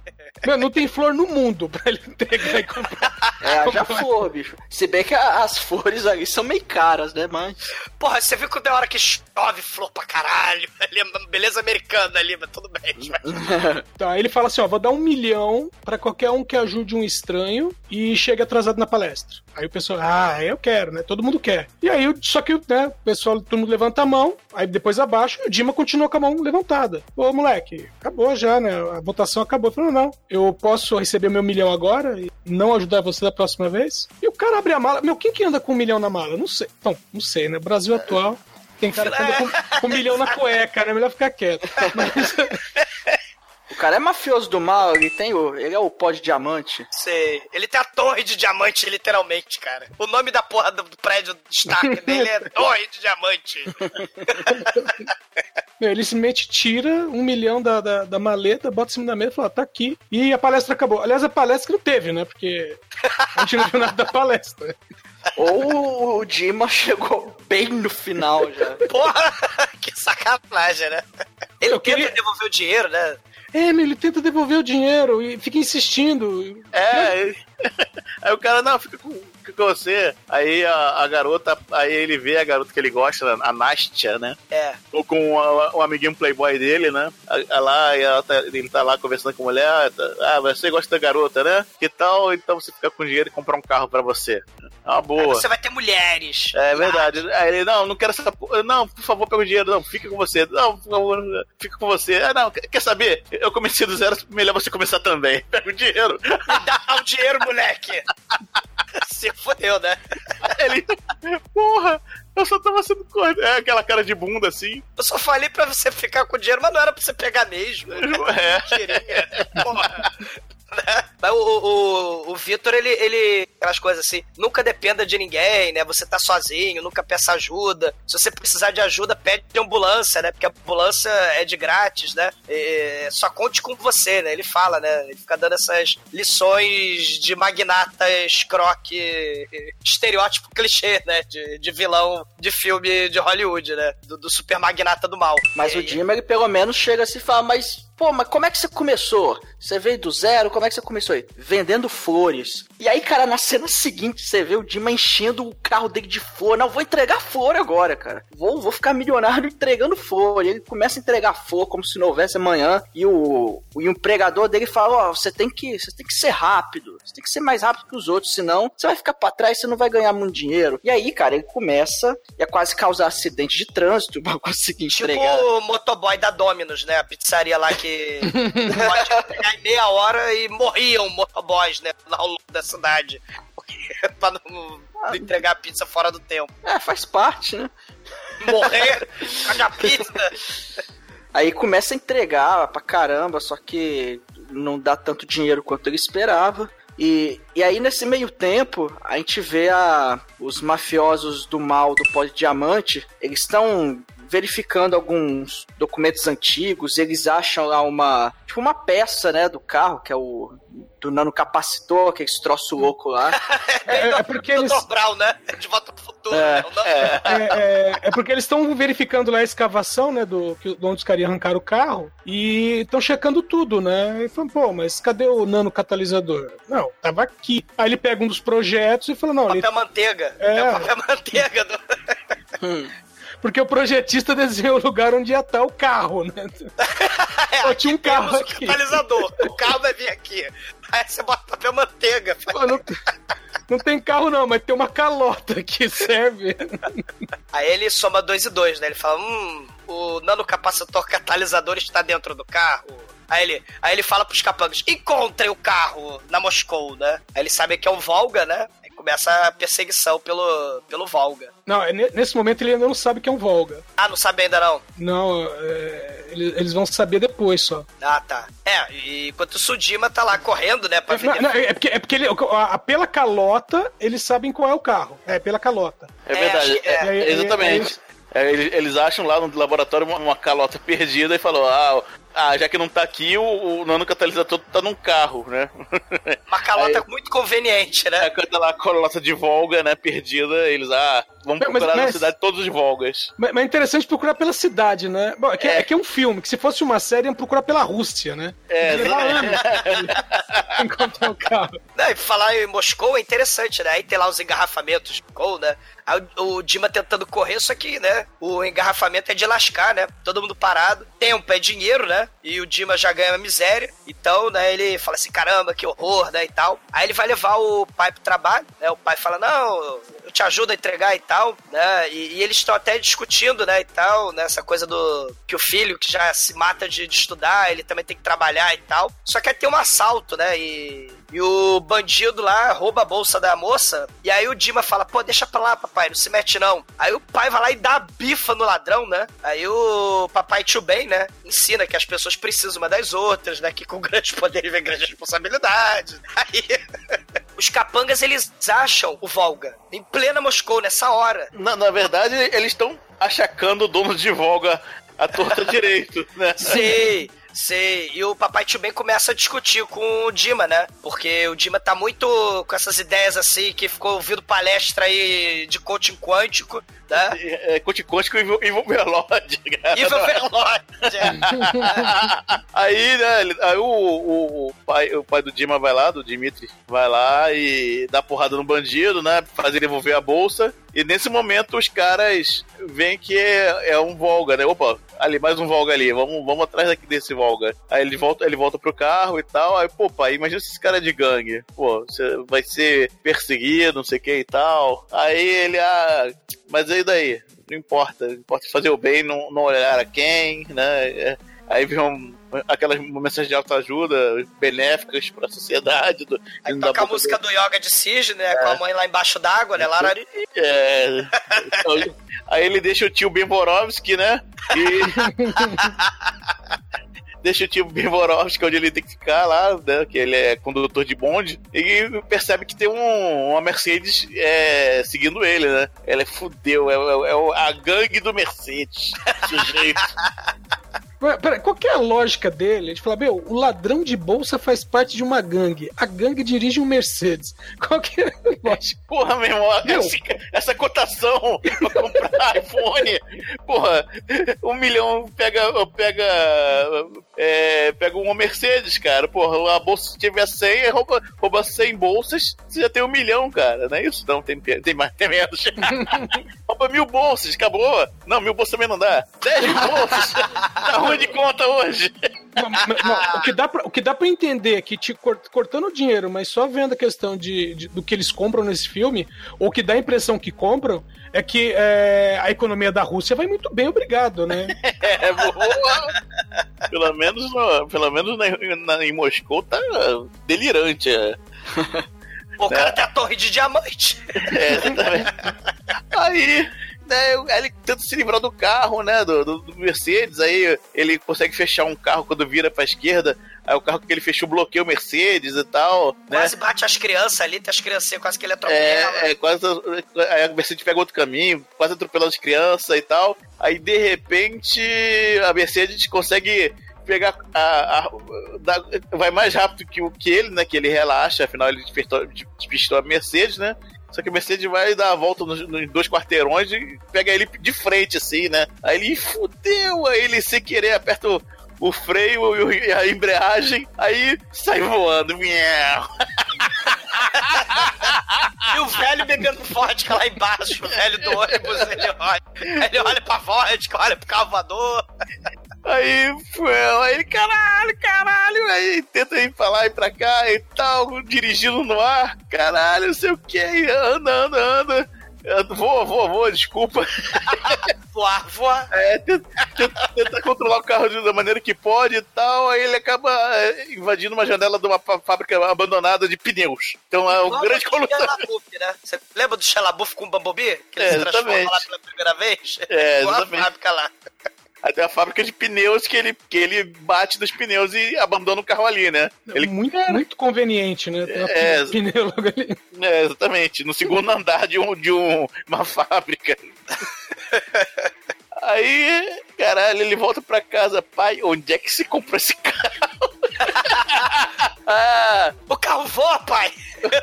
Meu, não tem flor no mundo pra ele entregar e comprar. É, haja flor, bicho. Se bem que a- as flores ali são meio caras, né, mas... Porra, você viu que tem hora que chove flor pra caralho. Ali é beleza americana ali, mas tudo bem. Mas... Tá, ele fala assim, ó, vou dar um milhão pra qualquer um que ajude um estranho e chegue atrasado na palestra. Aí o pessoal, ah, eu quero, né? Todo mundo quer. E aí, só que, né, o pessoal, todo mundo levanta a mão, aí depois abaixa, e o Dima continua com a mão levantada. Ô, moleque, acabou já, né? A votação acabou. Falou, não, eu posso receber meu milhão agora e não ajudar você da próxima vez? E o cara abre a mala. Meu, quem que anda com um milhão na mala? Não sei. Então, não sei, né? Brasil atual. Tem cara que anda com, com um milhão na cueca, né? Melhor ficar quieto. Mas, O cara é mafioso do mal, ele tem o... Ele é o pó de diamante. Sei. Ele tem a torre de diamante, literalmente, cara. O nome da porra do do prédio de destaque dele é Torre de Diamante. Meu, ele simplesmente tira um milhão da, da, da maleta, bota em cima da mesa e fala, tá aqui. E a palestra acabou. Aliás, a palestra não teve, né? Porque a gente não viu nada da palestra. Ou o Dima chegou bem no final já. Porra, que sacanagem, né? Ele Eu tenta queria- devolver o dinheiro, né? É, ele tenta devolver o dinheiro e fica insistindo. É. Aí o cara, não, fica com, fica com você. Aí a, a garota, aí ele vê a garota que ele gosta, a Nastia, né? É. Ou com o amiguinho playboy dele, né? A- a Lá, ela tá- ele tá lá conversando com a mulher. tá- Ah, você gosta da garota, né? Que tal então você ficar com dinheiro e comprar um carro pra você? É uma Aí boa. você vai ter mulheres. É verdade. Aí ele, não, não quero essa. Não, por favor, pega o dinheiro. Não, fica com você. Não, por favor, fica com você. Ah, não, quer saber? Eu comecei do zero, melhor você começar também. Pega o dinheiro. Dá o dinheiro, moleque. Se fodeu, né? Ele, porra, eu só tava sendo corno. É aquela cara de bunda assim. Eu só falei pra você ficar com dinheiro, mas não era pra você pegar mesmo. É. Mentirinha. Porra. Né? Mas o, o, o Vitor, ele, ele. Aquelas coisas assim, nunca dependa de ninguém, né? Você tá sozinho, nunca peça ajuda. Se você precisar de ajuda, pede ambulância, né? Porque a ambulância é de grátis, né? E só conte com você, né? Ele fala, né? Ele fica dando essas lições de magnata escroque, estereótipo clichê, né? De, de vilão de filme de Hollywood, né? Do, do super magnata do mal. Mas E- o Jimmy, ele pelo menos chega assim e fala, mas, pô, mas como é que você começou? Você veio do zero? Como é que você começou aí? Vendendo flores. E aí, cara, na cena seguinte, você vê o Jimmy enchendo o carro dele de flor. Não, vou entregar flor agora, cara. Vou, vou ficar milionário entregando flor. E ele começa a entregar flor como se não houvesse amanhã. E o, o empregador dele fala, ó, você tem que, você tem que ser rápido. Você tem que ser mais rápido que os outros, senão você vai ficar pra trás, você não vai ganhar muito dinheiro. E aí, cara, ele começa a quase causar acidente de trânsito pra conseguir Tipo entregar. o motoboy da Dominus, né? A pizzaria lá que pode entregar em meia hora e morriam motoboys, né? Ao longo da cidade. Porque- pra não, não entregar a pizza fora do tempo. É, faz parte, né? Morrer, cagar pizza. Aí começa a entregar pra caramba, só que não dá tanto dinheiro quanto ele esperava. E, e aí, nesse meio tempo, a gente vê a, os mafiosos do mal do Pó de Diamante, eles estão verificando alguns documentos antigos, eles acham lá uma, tipo uma peça, né, do carro, que é o do nanocapacitor, que é esse troço louco lá. É, é porque eles. Brown, né? De volta pro futuro. É. né? O nome- É, é- é porque eles estão verificando lá a escavação, né, do que onde os caras iam arrancar o carro e estão checando tudo, né? E falam, pô, mas cadê o nano catalisador? Não, tava aqui. Aí ele pega um dos projetos e fala, não, ele- Papel manteiga. É. É, o papel manteiga. Do... porque o projetista desenhou o lugar onde ia estar o carro, né? É, Pô, tinha um carro aqui. o catalisador. O carro vai vir aqui. Aí você bota papel manteiga. Pô, não, não tem carro não, mas tem uma calota que serve. Aí ele soma dois e dois, né? Ele fala, hum, o nanocapacitor catalisador está dentro do carro. Aí ele, aí ele fala pros capangas, encontrem o carro na Moscou, né? Aí eles sabem que é um Volga, né? Começa a perseguição pelo, pelo Volga. Não, é ne- nesse momento ele ainda não sabe que é um Volga. Ah, não sabe ainda não? Não, é, eles, vão saber depois só. Ah, tá. É, e enquanto o Sudima tá lá correndo, né, pra Não, vender... não, é porque, é porque ele, a- pela calota, eles sabem qual é o carro. É, pela calota. É É, verdade. é, é, é, exatamente. É, eles, eles acham lá no laboratório uma, uma calota perdida e falou: ah, ah, já que não tá aqui, o, o nano catalisador tá num carro, né? Uma calota Aí- muito conveniente, né? Aí quando tá lá a calota de Volga, né, perdida, eles, ah, vamos Mas- procurar na mas- cidade todos os Volgas. Mas, mas é interessante procurar pela cidade, né? Bom, é que é, É. que é um filme, que se fosse uma série, iam procurar pela Rússia, né? É, pra encontrar o carro. Não, e falar em Moscou é interessante, né? Aí tem lá os engarrafamentos de Moscou, né? Aí o, o Dima tentando correr, só que, né? O engarrafamento é de lascar, né? Todo mundo parado. Tempo é dinheiro, né? E o Dima já ganha miséria. Então, né? Ele fala assim: caramba, que horror, né? E tal. Aí ele vai levar o pai pro trabalho, né? O pai fala: não, te ajudo a entregar e tal, né? E, e eles estão até discutindo, né? E tal, né? Coisa do que o filho que já se mata de, de estudar, ele também tem que trabalhar e tal. Só que aí tem um assalto, né? E, e o bandido lá rouba a bolsa da moça. E aí o Dima fala: pô, deixa pra lá, papai, não se mete não. Aí o pai vai lá e dá a bifa no ladrão, né? Aí o papai tio bem, né? Ensina que as pessoas precisam uma das outras, né? Que com grandes poderes vem grandes responsabilidades. Aí. Os capangas, eles acham o Volga em plena Moscou, nessa hora. Na, na verdade, eles estão achacando o dono de Volga a torta direito, né? Sei, sei. E o papai tio Ben começa a discutir com o Dima, né? Porque o Dima tá muito com essas ideias assim, que ficou ouvindo palestra aí de coaching quântico, né? É, Conte-conte com o Ivo, cara. Ivo Velode. Aí, né, ele- aí o, o, o pai, o pai do Dima vai lá, do Dimitri, vai lá e dá porrada no bandido, né? Faz ele devolver a bolsa. E nesse momento os caras veem que é, é um Volga, né? Opa, ali, mais um Volga ali, vamos, vamos atrás aqui desse Volga. Aí ele volta, ele volta pro carro e tal. Aí, pô, pai, imagina se esse cara é de gangue. Pô, você vai ser perseguido, não sei o que e tal. Aí ele, ah, mas aí daí? Não importa, importa fazer o bem, não, não olhar a quem, né? É, Aí vem um, aquelas mensagens de autoajuda benéficas pra sociedade. Do, Aí dá toca a música do Yoga de Cisne, né? Com a mãe lá embaixo d'água, né? Larari. É. Aí ele deixa o tio Bemborovski, né? E. deixa o tio Bemborovski onde ele tem que ficar lá, né? Que ele é condutor de bonde. E percebe que tem um, uma Mercedes é, seguindo ele, né? Ela é fudeu, é, é- é a gangue do Mercedes. Sujeito. Ué, Peraí, qual que é a lógica dele? Ele fala, meu, o ladrão de bolsa faz parte de uma gangue. A gangue dirige um Mercedes. Qual que é a lógica? Porra, meu irmão, Meu. esse- essa cotação pra comprar iPhone, porra, um milhão pega, pega, é, pega uma Mercedes, cara, porra, a bolsa se tiver 100, rouba, rouba 100 bolsas, você já tem um milhão, cara, não é isso? Não, tem, tem mais, tem menos. rouba mil bolsas, acabou. Não, mil bolsas também não dá. 10 mil bolsas, tá ruim de conta hoje. Não, não, não, o, que dá pra, o que dá pra entender é que te cort- cortando o dinheiro, mas só vendo a questão de, de- do que eles compram nesse filme, ou que dá a impressão que compram, é que é, a economia da Rússia vai muito bem, obrigado, né? É, boa. Pelo menos, no- pelo menos na, na- em Moscou tá delirante. É. O cara tem a torre de diamante. É, exatamente. Aí, né, ele tenta se livrar do carro, né, do, do- do Mercedes, aí ele consegue fechar um carro quando vira pra esquerda, aí o carro que ele fechou bloqueia o Mercedes e tal, né. Quase bate as crianças ali, tem as criancinhas quase que ele atropela. É, é, quase. Aí a Mercedes pega outro caminho, quase atropelando as crianças e tal. Aí de repente a Mercedes consegue pegar a. a- da- vai mais rápido que, o- que ele, né? Que ele relaxa, afinal ele despistou, despistou a Mercedes, né? Só que a Mercedes vai dar a volta nos, nos dois quarteirões e pega ele de frente, assim, né? Aí ele fudeu, aí ele sem querer aperta o, o freio e a embreagem, aí sai voando. Miau. E o velho bebendo vodka lá embaixo, o velho do ônibus, ele olha. Ele olha pra vodka, olha pro carro voador. Aí, foi, aí caralho, caralho, aí tenta ir pra lá e pra cá e tal, dirigindo no ar, caralho, não sei o que, anda, anda, anda, voa, voa, voa, desculpa. Voar, voar. É, tenta, tenta- tenta controlar o carro da maneira que pode e tal, aí ele acaba é, invadindo uma janela de uma fá- fábrica abandonada de pneus. Então é um grande LaBeouf, né? Você lembra do LaBeouf com o Bumblebee? Que ele É, se transforma lá pela primeira vez? É, exatamente. fábrica lá. Tem a fábrica de pneus que ele, que ele bate nos pneus e abandona o carro ali, né? Ele Muito, muito conveniente, né? Tem É. pneu logo ali. É, exatamente. No segundo andar de, um, de um, uma fábrica. Aí, caralho, ele volta pra casa, pai, onde é que se comprou esse carro? ah, O carro voa, pai!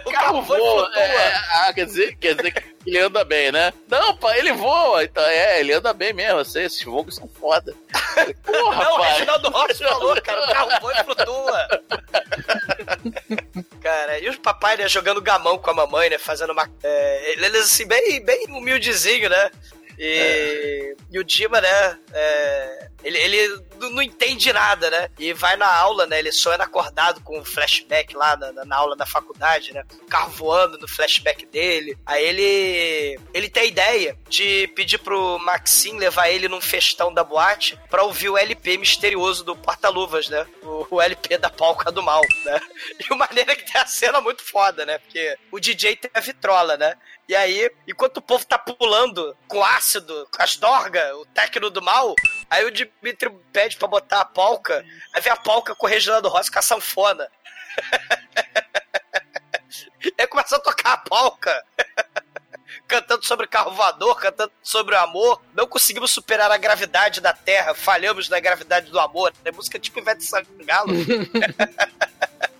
O carro, voa, e voa. flutua. É, ah, quer dizer, quer dizer que ele anda bem, né? Não, pai, ele voa. Então, é, ele anda bem mesmo. Eu sei, esses voos são foda. Porra, Não, o pai. Reginaldo Rossi falou, cara, o carro voa e flutua. cara, e os papai, né, jogando gamão com a mamãe, né, fazendo uma... É, eles, assim, bem, bem humildezinho, né? E, e o Dima, né, é, ele, ele não entende nada, né? E vai na aula, né? Ele sonha acordado com um flashback lá na, na- na aula da faculdade, né? O carro voando no flashback dele. Aí ele ele tem a ideia de pedir pro Maxim levar ele num festão da boate pra ouvir o LP misterioso do Porta-Luvas, né? O, o LP da Palca do Mal, né? E o maneiro é que tem a cena muito foda, né? Porque o DJ tem a vitrola, né? E aí, enquanto o povo tá pulando com ácido, com as dorgas, o técnico do mal, aí o Dimitri pede pra botar a polca, aí vem a polca com o Reginaldo Rossi com a sanfona. aí começa a tocar a polca. Cantando sobre carro voador, cantando sobre o amor. Não conseguimos superar a gravidade da Terra, falhamos na gravidade do amor. É música tipo Ivete Sangalo.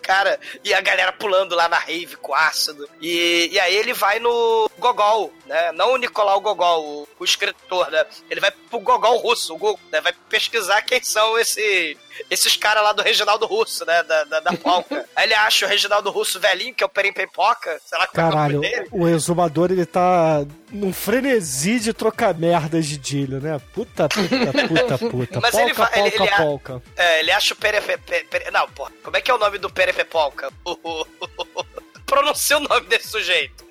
Cara, e a galera pulando lá na rave com ácido. E, e aí ele vai no Gogol, né? Não o Nicolau Gogol, o, o escritor, né? Ele vai pro Gogol russo, o Google, né? Vai pesquisar quem são esse, esses caras lá do Reginaldo Russo, né? Da, da, da Polka. aí ele acha o Reginaldo Russo velhinho, que é o Perimpepoca. Será que Caralho, é o nome dele? o exumador ele tá num frenesi de trocar merdas de Dilho, né? Puta, puta, puta, puta. Mas polca, ele vai- ele- polca, ele- polca. É, ele acha o Perepe... Pe- Pere- Não, pô. Como é que é o nome do Perepepolka? Pronuncia o nome desse sujeito.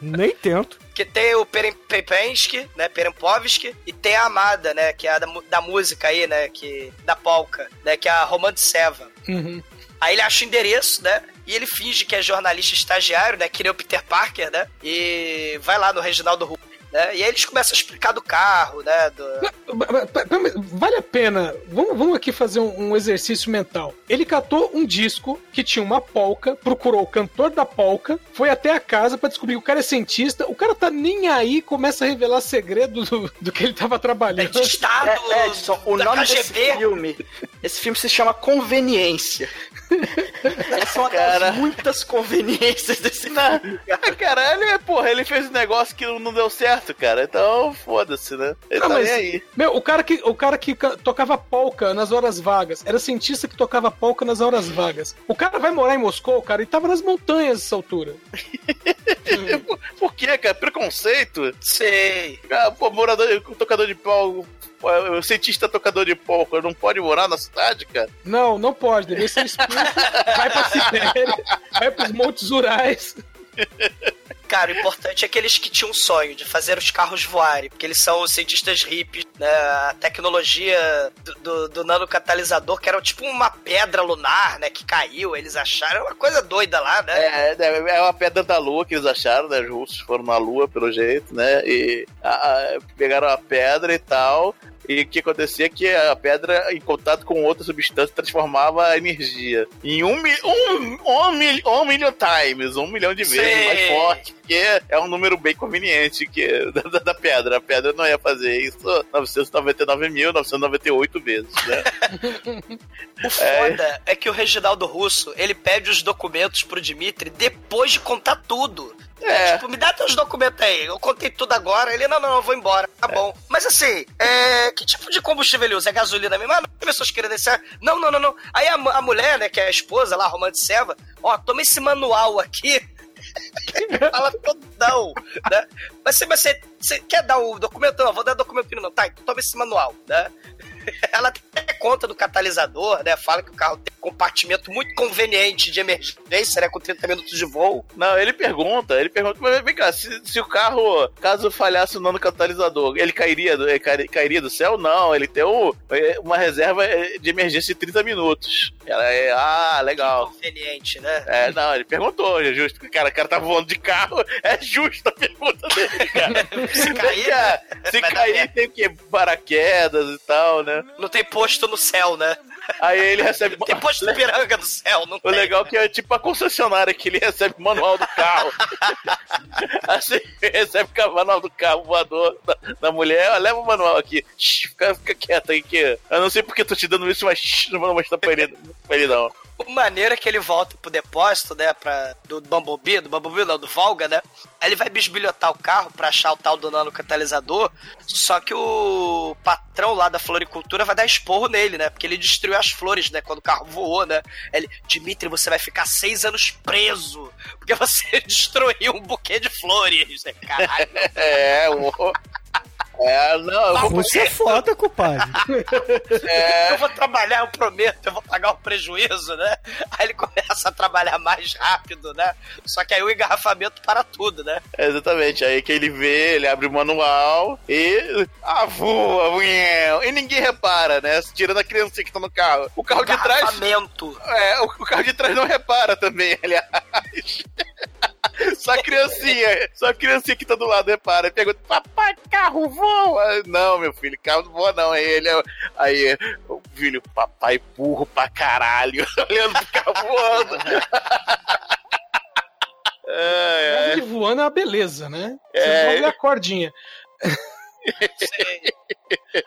Nem tento. Que tem o Perempensky, né, Perempovsky, e tem a Amada, né, que é a da, da música aí, né, que, da polka, né, que é a Romantseva. Uhum. Aí ele acha o endereço, né, e ele finge que é jornalista estagiário, né, que nem o Peter Parker, né, e vai lá no Reginaldo Hulk, né, e aí eles começam a explicar do carro, né, do... Vale a pena. Vamos, vamos aqui fazer um, um exercício mental. Ele catou um disco que tinha uma polca, procurou o cantor da polca, foi até a casa pra descobrir que o cara é cientista. O cara tá nem aí, começa a revelar segredo do, do que ele tava trabalhando. Estado É, Edson, o da nome desse KGB. filme. Esse filme se chama Conveniência. Essa é uma das muitas conveniências desse filme. Ah, cara, ele, porra, ele fez um negócio que não deu certo, cara. Então, foda-se, né? Ele Ah, tá mas, nem aí. Meu, o cara que, o cara que ca- tocava polca nas horas vagas, era cientista que tocava polca nas horas vagas. O cara vai morar em Moscou, cara, e tava nas montanhas essa altura. Por quê, cara? Preconceito? Sei. Ah, pô, morador, tocador de pau, pô, o cientista tocador de pau, não pode morar na cidade, cara? Não, não pode, deve ser expulso, vai pra Sibéria, vai pros Montes Urais. Cara, o importante é aqueles que tinham um sonho de fazer os carros voarem, porque eles são os cientistas hippies, né? A tecnologia do, do, do nanocatalisador, que era tipo uma pedra lunar, né? Que caiu, eles acharam uma coisa doida lá, né? É, é é uma pedra da lua que eles acharam, né? Os russos foram na lua, pelo jeito, né? E a- a- pegaram a pedra e tal. E o que acontecia é que a pedra, em contato com outra substância, transformava a energia em um, mi- um, um, mil, um million times, um milhão de vezes Sei. mais forte, porque é um número bem conveniente que, da, da- pedra. A pedra não ia fazer isso 999.998 vezes, né? O foda é. que o Reginaldo Russo, ele pede os documentos pro Dimitri depois de contar tudo. É. Tipo, me dá teus documentos aí. Eu contei tudo agora. Ele, não, não, eu vou embora. Tá bom. Mas assim, é... que tipo de combustível ele usa? É gasolina mesmo? Ah, não, suas credenciais. Não, não, não, não. Aí a, a mulher, né, que é a esposa lá, a Romance Seva, ó, toma esse manual aqui. Fala todão, né? Mas você, mas você, você quer dar o documento? Não, vou dar documento não. Tá, então toma esse manual, né? Ela até conta do catalisador, né? Fala que o carro tem um compartimento muito conveniente de emergência, né? Com 30 minutos de voo. Não, ele pergunta, ele pergunta, mas vem cá, se, se o carro, caso falhasse o nanocatalisador, ele cairia ele cai- cairia do céu? Não, ele tem um- é, uma reserva é, de emergência de 30 minutos. Ela é, ah, legal. Conveniente, né? É, não, ele perguntou, é justo. Cara, o cara tá voando de carro, é justa a pergunta dele, cara. Se cair, É, se cair tem o quê? Paraquedas e tal, né? Não tem posto no céu, né? Aí ele recebe. Posto de piranga no céu, não O tem. legal é que é tipo a concessionária que ele recebe o manual do carro. assim, recebe o manual do carro voador da, da mulher, ó, leva o manual aqui. Shh, fica, fica quieto aí que. Eu não sei porque eu tô te dando isso, mas shh, não vou mostrar pra ele, pra ele não. O maneiro é que ele volta pro depósito, né? Pra, do Bumblebee, do Bumblebee não, do Volga, né? Aí ele vai bisbilhotar o carro pra achar o tal do nanocatalisador. Só que o patrão lá da floricultura vai dar esporro nele, né? Porque ele destruiu as flores, né? Quando o carro voou, né? Ele, Dimitri, você vai ficar seis anos preso. Porque você destruiu um buquê de flores, né? Caralho. É, o. É, não, eu vou. Rússia é foda, compadre. É, Eu vou trabalhar, eu prometo, eu vou pagar o prejuízo, né? Aí ele começa a trabalhar mais rápido, né? Só que aí o engarrafamento para tudo, né? exatamente. Aí que ele vê, ele abre o manual e. Ah, voa, uéu. e ninguém repara, né? Tirando a criança que tá no carro. O carro de trás. Engarrafamento. É, o, o carro de trás não repara também, aliás. Só a criancinha, só a criancinha que tá do lado repara e pergunta: Papai, carro voa? Não, meu filho, carro não voa, não. Aí ele, aí, o filho, papai burro pra caralho, olhando pro carro voando. É, é. ele voando é uma beleza, né? Vocês É. vão ver a cordinha.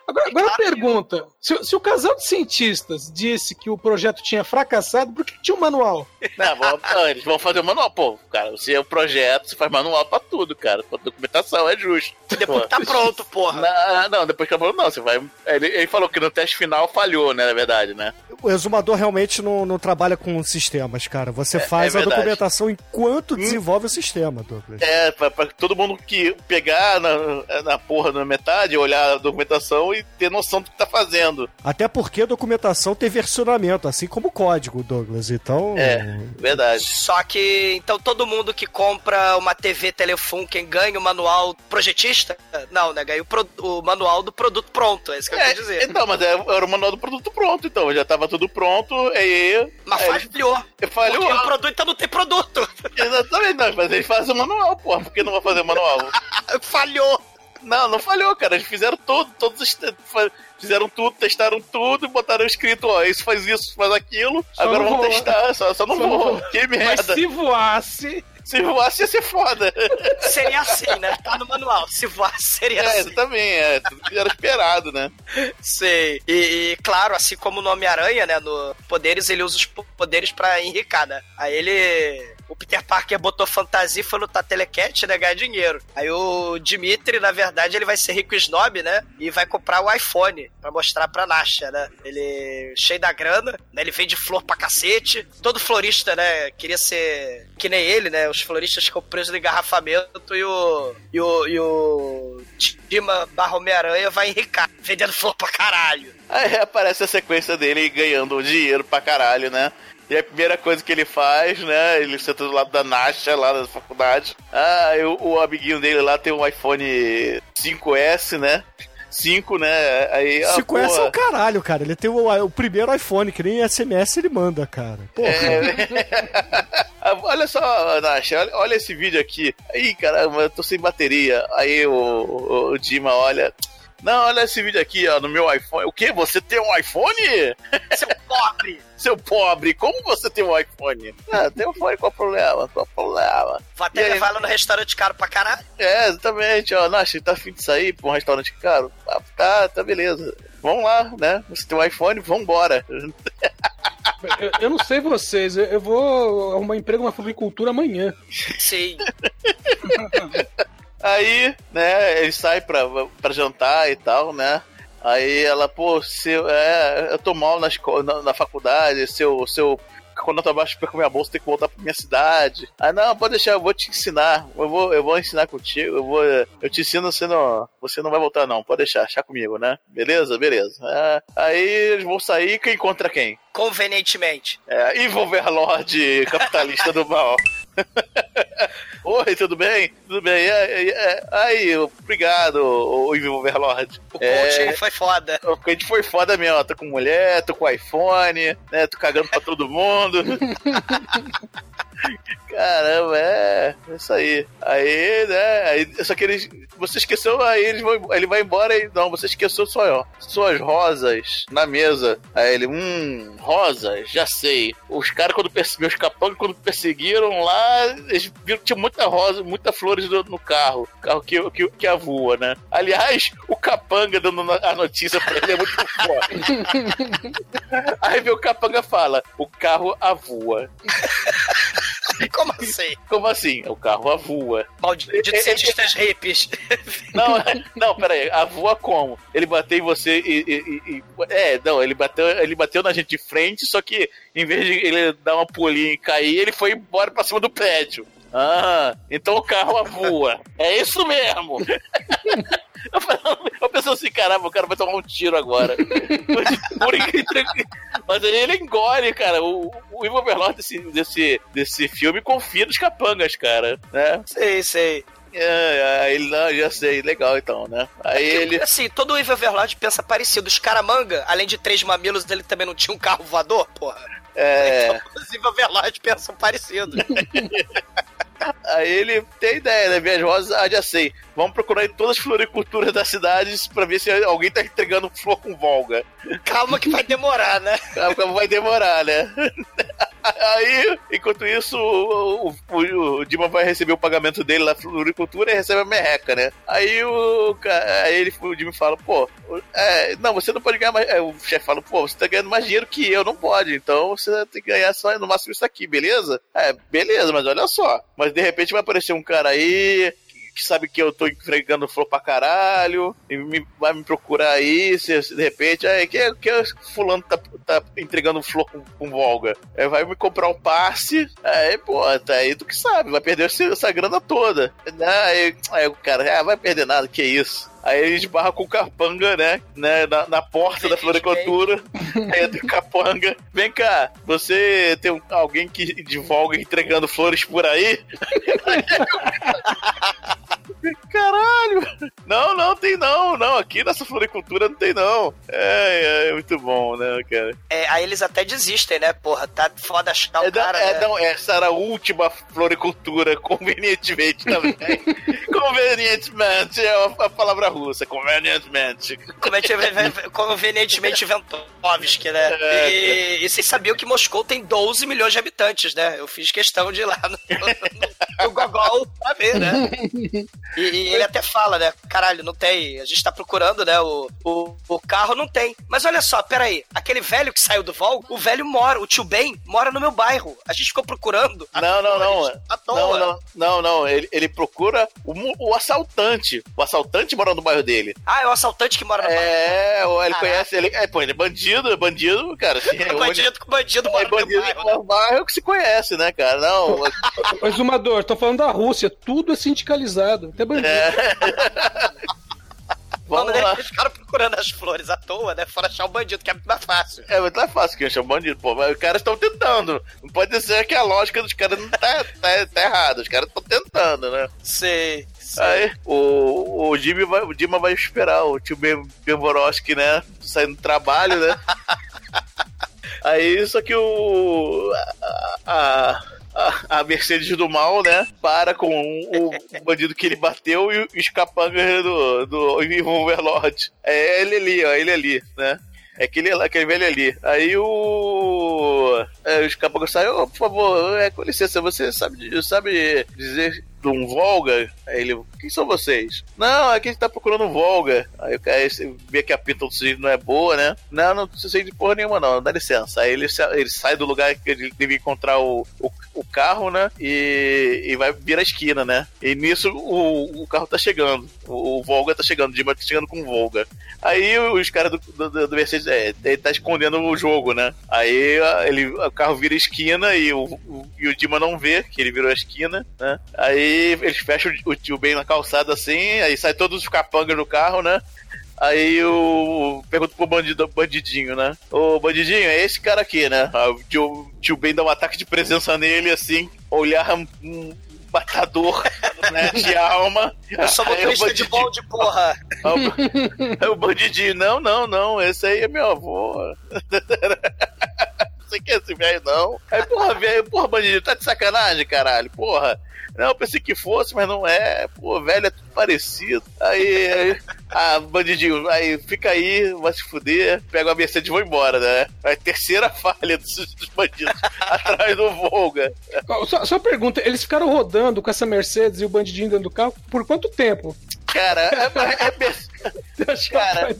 Agora, agora a pergunta: se, se o casal de cientistas disse que o projeto tinha fracassado, por que tinha um manual? Não, vão- não, eles vão fazer o manual, pô, cara. Se é o projeto, você faz manual pra tudo, cara. Pra documentação, é justo. Depois tá pronto, porra. Não, não, depois que acabou, não, você vai. Ele, ele falou que no teste final falhou, né, na verdade, né? O exumador realmente não, não trabalha com sistemas, cara. Você É- faz é a documentação enquanto desenvolve o sistema, Douglas. É, pra, pra todo mundo que pegar na, na porra na metade, olhar a documentação e ter noção do que tá fazendo. Até porque a documentação tem versionamento, assim como o código, Douglas. Então. É, verdade. Só que, então, todo mundo que compra uma TV Telefunken ganha o manual projetista? Não, né? Ganha o, pro- o manual do produto pronto, é isso que eu É, quero dizer. então, mas é- era o manual do produto pronto, então. Já tava tudo pronto, aí. Mas aí falhou. ele falhou. Porque o produto então não tem produto. Exatamente, não, mas eles fazem o manual, porra. Por que não vai fazer o manual? Falhou. Não, não falhou, cara. Eles fizeram tudo, todos os. Fizeram tudo, testaram tudo e botaram escrito, ó, isso faz isso, faz aquilo. Só agora vamos voa. testar, só, só não Só não voa. Que Mas merda. se voasse. Se voasse ia ser foda. Seria assim, né? Tá no manual. Se voar, seria É, assim. também, é. Tudo que era esperado, né? Sei. E, e, claro, assim como o Homem-Aranha, né? No Poderes, ele usa os po- poderes pra enricar, né? Aí ele. O Peter Parker botou fantasia e foi lutar telecat, né? Ganhar dinheiro. Aí o Dimitri, na verdade, ele vai ser rico snob, né? E vai comprar o iPhone pra mostrar pra Nasha, né? Ele cheio da grana, né? Ele vende flor pra cacete. Todo florista, né? Queria ser que nem ele, né? Os floristas ficam presos no engarrafamento e o. E o. E o Dima barra Homem-Aranha vai enricar, vendendo flor pra caralho. Aí aparece a sequência dele ganhando dinheiro pra caralho, né? E a primeira coisa que ele faz, né? Ele senta do lado da Nasha lá na faculdade. Ah, e o, amiguinho dele lá tem um iPhone 5S, né? 5, né? Aí, ah, 5S é porra. o caralho, cara. Ele tem o, o primeiro iPhone, que nem SMS ele manda, cara. Porra. Ah, olha só, Nasha, olha, olha esse vídeo aqui. Ih, caramba, eu tô sem bateria. Aí o, o, o Dima olha. Não, olha esse vídeo aqui, ó, no meu iPhone. O quê? Você tem um iPhone? Seu pobre! Seu pobre, como você tem um iPhone? Ah, tem um iPhone, qual o problema? Qual o problema? Vou até aí? levar ela no restaurante caro pra caralho. É, exatamente, ó. Nasha, tá afim de sair pra um restaurante caro? Ah, tá, tá, beleza. Vamos lá, né? Você tem um iPhone, vambora. Eu, eu não sei vocês, eu, eu vou arrumar emprego na floricultura amanhã. Sim. Aí, né, ele sai pra, pra jantar e tal, né? Aí ela, pô, seu, é, eu tô mal na, escola, na, na faculdade, seu, seu, quando eu tô abaixo perco minha bolsa, tem que voltar pra minha cidade. Ah, não, pode deixar, eu vou te ensinar, eu vou, eu vou ensinar contigo, eu vou, eu te ensino, você não, você não vai voltar não, pode deixar, deixar comigo, né? Beleza? Beleza. É, aí eles vão sair, quem encontra quem? Convenientemente. É, Evil Overlord capitalista do mal. Oi, tudo bem? Tudo bem? É, é, é, aí, obrigado, o Evil Overlord. O coaching foi foda. O coaching foi foda mesmo. ó. Tô com mulher, tô com iPhone, né? Tô cagando pra todo mundo. Caramba, é. É isso aí. Aí, né? Aí, só que eles. Você esqueceu, aí eles vão, ele vai embora e. Não, você esqueceu só, suas rosas na mesa. Aí ele, hum, rosas, já sei. Os caras, quando perseguiram, os capangas, quando perseguiram lá, eles viram que tinha muita rosa, muita flores no, no carro. Carro que, que, que avua, né? Aliás, o capanga dando a notícia pra ele é muito forte. Aí vê o capanga fala: o carro avua. Como assim? Como assim? O carro avua. Maldito cientistas hippies. Não, não, pera aí. Avua como? Ele bateu em você e, e- e- e- É, não, ele bateu, ele bateu na gente de frente, só que em vez de ele dar uma pulinha e cair, ele foi embora pra cima do prédio. Ah, então o carro avua. É isso mesmo. Eu, falando- eu penso assim, caramba, o cara vai tomar um tiro agora. Mas aí ele engole, cara. O, o Ivo Overlord desse, desse, desse filme confia nos capangas, cara. Né? Sei, sei. É, aí ele, não, já sei, legal então, né? Aí ele. Assim, todo o Evil Overlord pensa parecido. Os caramanga, além de três mamilos, ele também não tinha um carro voador, porra. É. Então, os Evil Overlord pensam parecido. Aí ele tem ideia, né? Minhas rosas, ah, já sei. Vamos procurar em todas as floriculturas das cidades pra ver se alguém tá entregando flor com Volga. Calma que vai demorar, né? Calma, Vai demorar, né? Aí, enquanto isso, o, o, o Dima vai receber o pagamento dele lá na floricultura e recebe a merreca, né? Aí o, aí ele, o Dima fala, pô, é, não, você não pode ganhar mais. aí o chefe fala, pô, você tá ganhando mais dinheiro que eu, não pode. Então você tem que ganhar só no máximo isso aqui, beleza? É, beleza, mas olha só. Mas de repente vai aparecer um cara aí que sabe que eu tô entregando flor pra caralho, e me- vai me procurar aí, se, de repente, aí, que, que fulano tá, tá entregando flor com, com Volga? Aí vai me comprar um passe, aí, pô, tá aí tu que sabe, vai perder essa, essa grana toda. Aí, aí o cara, ah, vai perder nada, que isso. Aí ele esbarra com o capanga, né? né na, na porta da floricultura. Aí entra o capanga. Vem cá, você tem alguém que divulga entregando flores por aí? Caralho! Não, não tem não, não. Aqui nessa floricultura não tem não. É, é, muito bom, né, cara? É, aí eles até desistem, né? Porra, tá foda achar o É, cara. é, né? não, essa era a última floricultura, convenientemente também. convenientemente é a, a palavra russa, convenientemente. Convenientemente- Convenientemente Ventovski, né? É, E, e vocês sabiam que Moscou tem 12 milhões de habitantes, né? Eu fiz questão de ir lá no, no, no Gogol pra ver, né? E, e ele até fala, né? Caralho, não tem. A gente tá procurando, né? O, o, o carro não tem. Mas olha só, peraí. Aquele velho que saiu do Volga, o velho mora, o tio Ben mora no meu bairro. A gente ficou procurando. Não, não, não. Não, não, não, não. Ele, ele procura o, o assaltante. O assaltante mora no bairro dele. Ah, é o assaltante que mora no bairro. É, ele Caraca. conhece ele. É, pô, ele é bandido, é bandido, cara. Assim, é Bandido com bandido mora É no meu bandido bairro. no bairro que se conhece, né, cara? Não. Ô, Exumador, estão falando da Rússia, tudo é sindicalizado, até bandido. Vamos Vamos, lá. Eles ficaram procurando as flores à toa, né? Fora achar o bandido, que é muito mais fácil. É muito mais fácil que achar um bandido, pô. Mas os caras estão tentando. Não pode dizer que a lógica dos caras não tá, tá, tá errada. Os caras estão tentando, né? Sei. sei. Aí, o, o, Jimmy vai, o Dima vai esperar o tio Bemborowski, né? Saindo do trabalho, né? Aí, só que o. A, a, a Mercedes do mal, né? Para com o, o bandido que ele bateu e os capangas do, do Overlord. É ele ali, ó, ele ali, né? É aquele, aquele velho ali. Aí o. É, os capangas ô, por favor, é, com licença, você sabe, sabe dizer de um Volga? Aí ele, quem são vocês? Não, é que a gente tá procurando um Volga. Aí o cara vê que a pinta do sujeito não é boa, né? Não, não sei de porra nenhuma, não, dá licença. Aí ele, ele sai do lugar que ele devia encontrar o, o, o carro, né? E, e vai virar a esquina, né? E nisso o, o carro tá chegando. O, o Volga tá chegando, o Dima tá chegando com o Volga. Aí os caras do, do, do Mercedes, é, ele tá escondendo o jogo, né? Aí ele, o carro vira esquina e o, o, e o Dima não vê que ele virou a esquina, né? Aí eles fecham o, o tio bem na calçada assim, aí sai todos os capangas do carro, né? Aí o. Pergunta pro bandido, bandidinho, né? Ô bandidinho, é esse cara aqui, né? O tio, tio Ben dá um ataque de presença nele, assim, olhar um matador né, de alma. Eu sou motorista de bonde, porra. Aí o bandidinho, não, não, não, esse aí é meu avô. Não sei que é esse velho, não. Aí, porra, velho, porra, bandidinho, tá de sacanagem, caralho, porra. Não, eu pensei que fosse, mas não é. Pô, velho, é tudo parecido. Aí, aí ah, bandidinho, aí fica aí, vai se fuder, pega a Mercedes e vou embora, né? A terceira falha dos, dos bandidos atrás do Volga. Só, só pergunta, eles ficaram rodando com essa Mercedes e o bandidinho dentro do carro por quanto tempo? Cara, é, é, é, cara,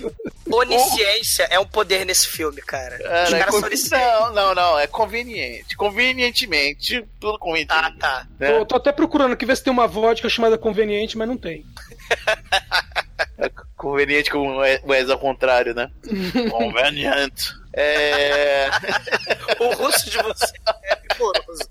Onisciência é um poder nesse filme, cara. Os Cara, é são não, não, não, é conveniente. Convenientemente, tudo conveniente. Tá, tá. né? Tô, tô até procurando aqui ver se tem uma vodka chamada conveniente, mas não tem. É conveniente com o S ao contrário, né? Conveniente. É... O russo de você é rigoroso.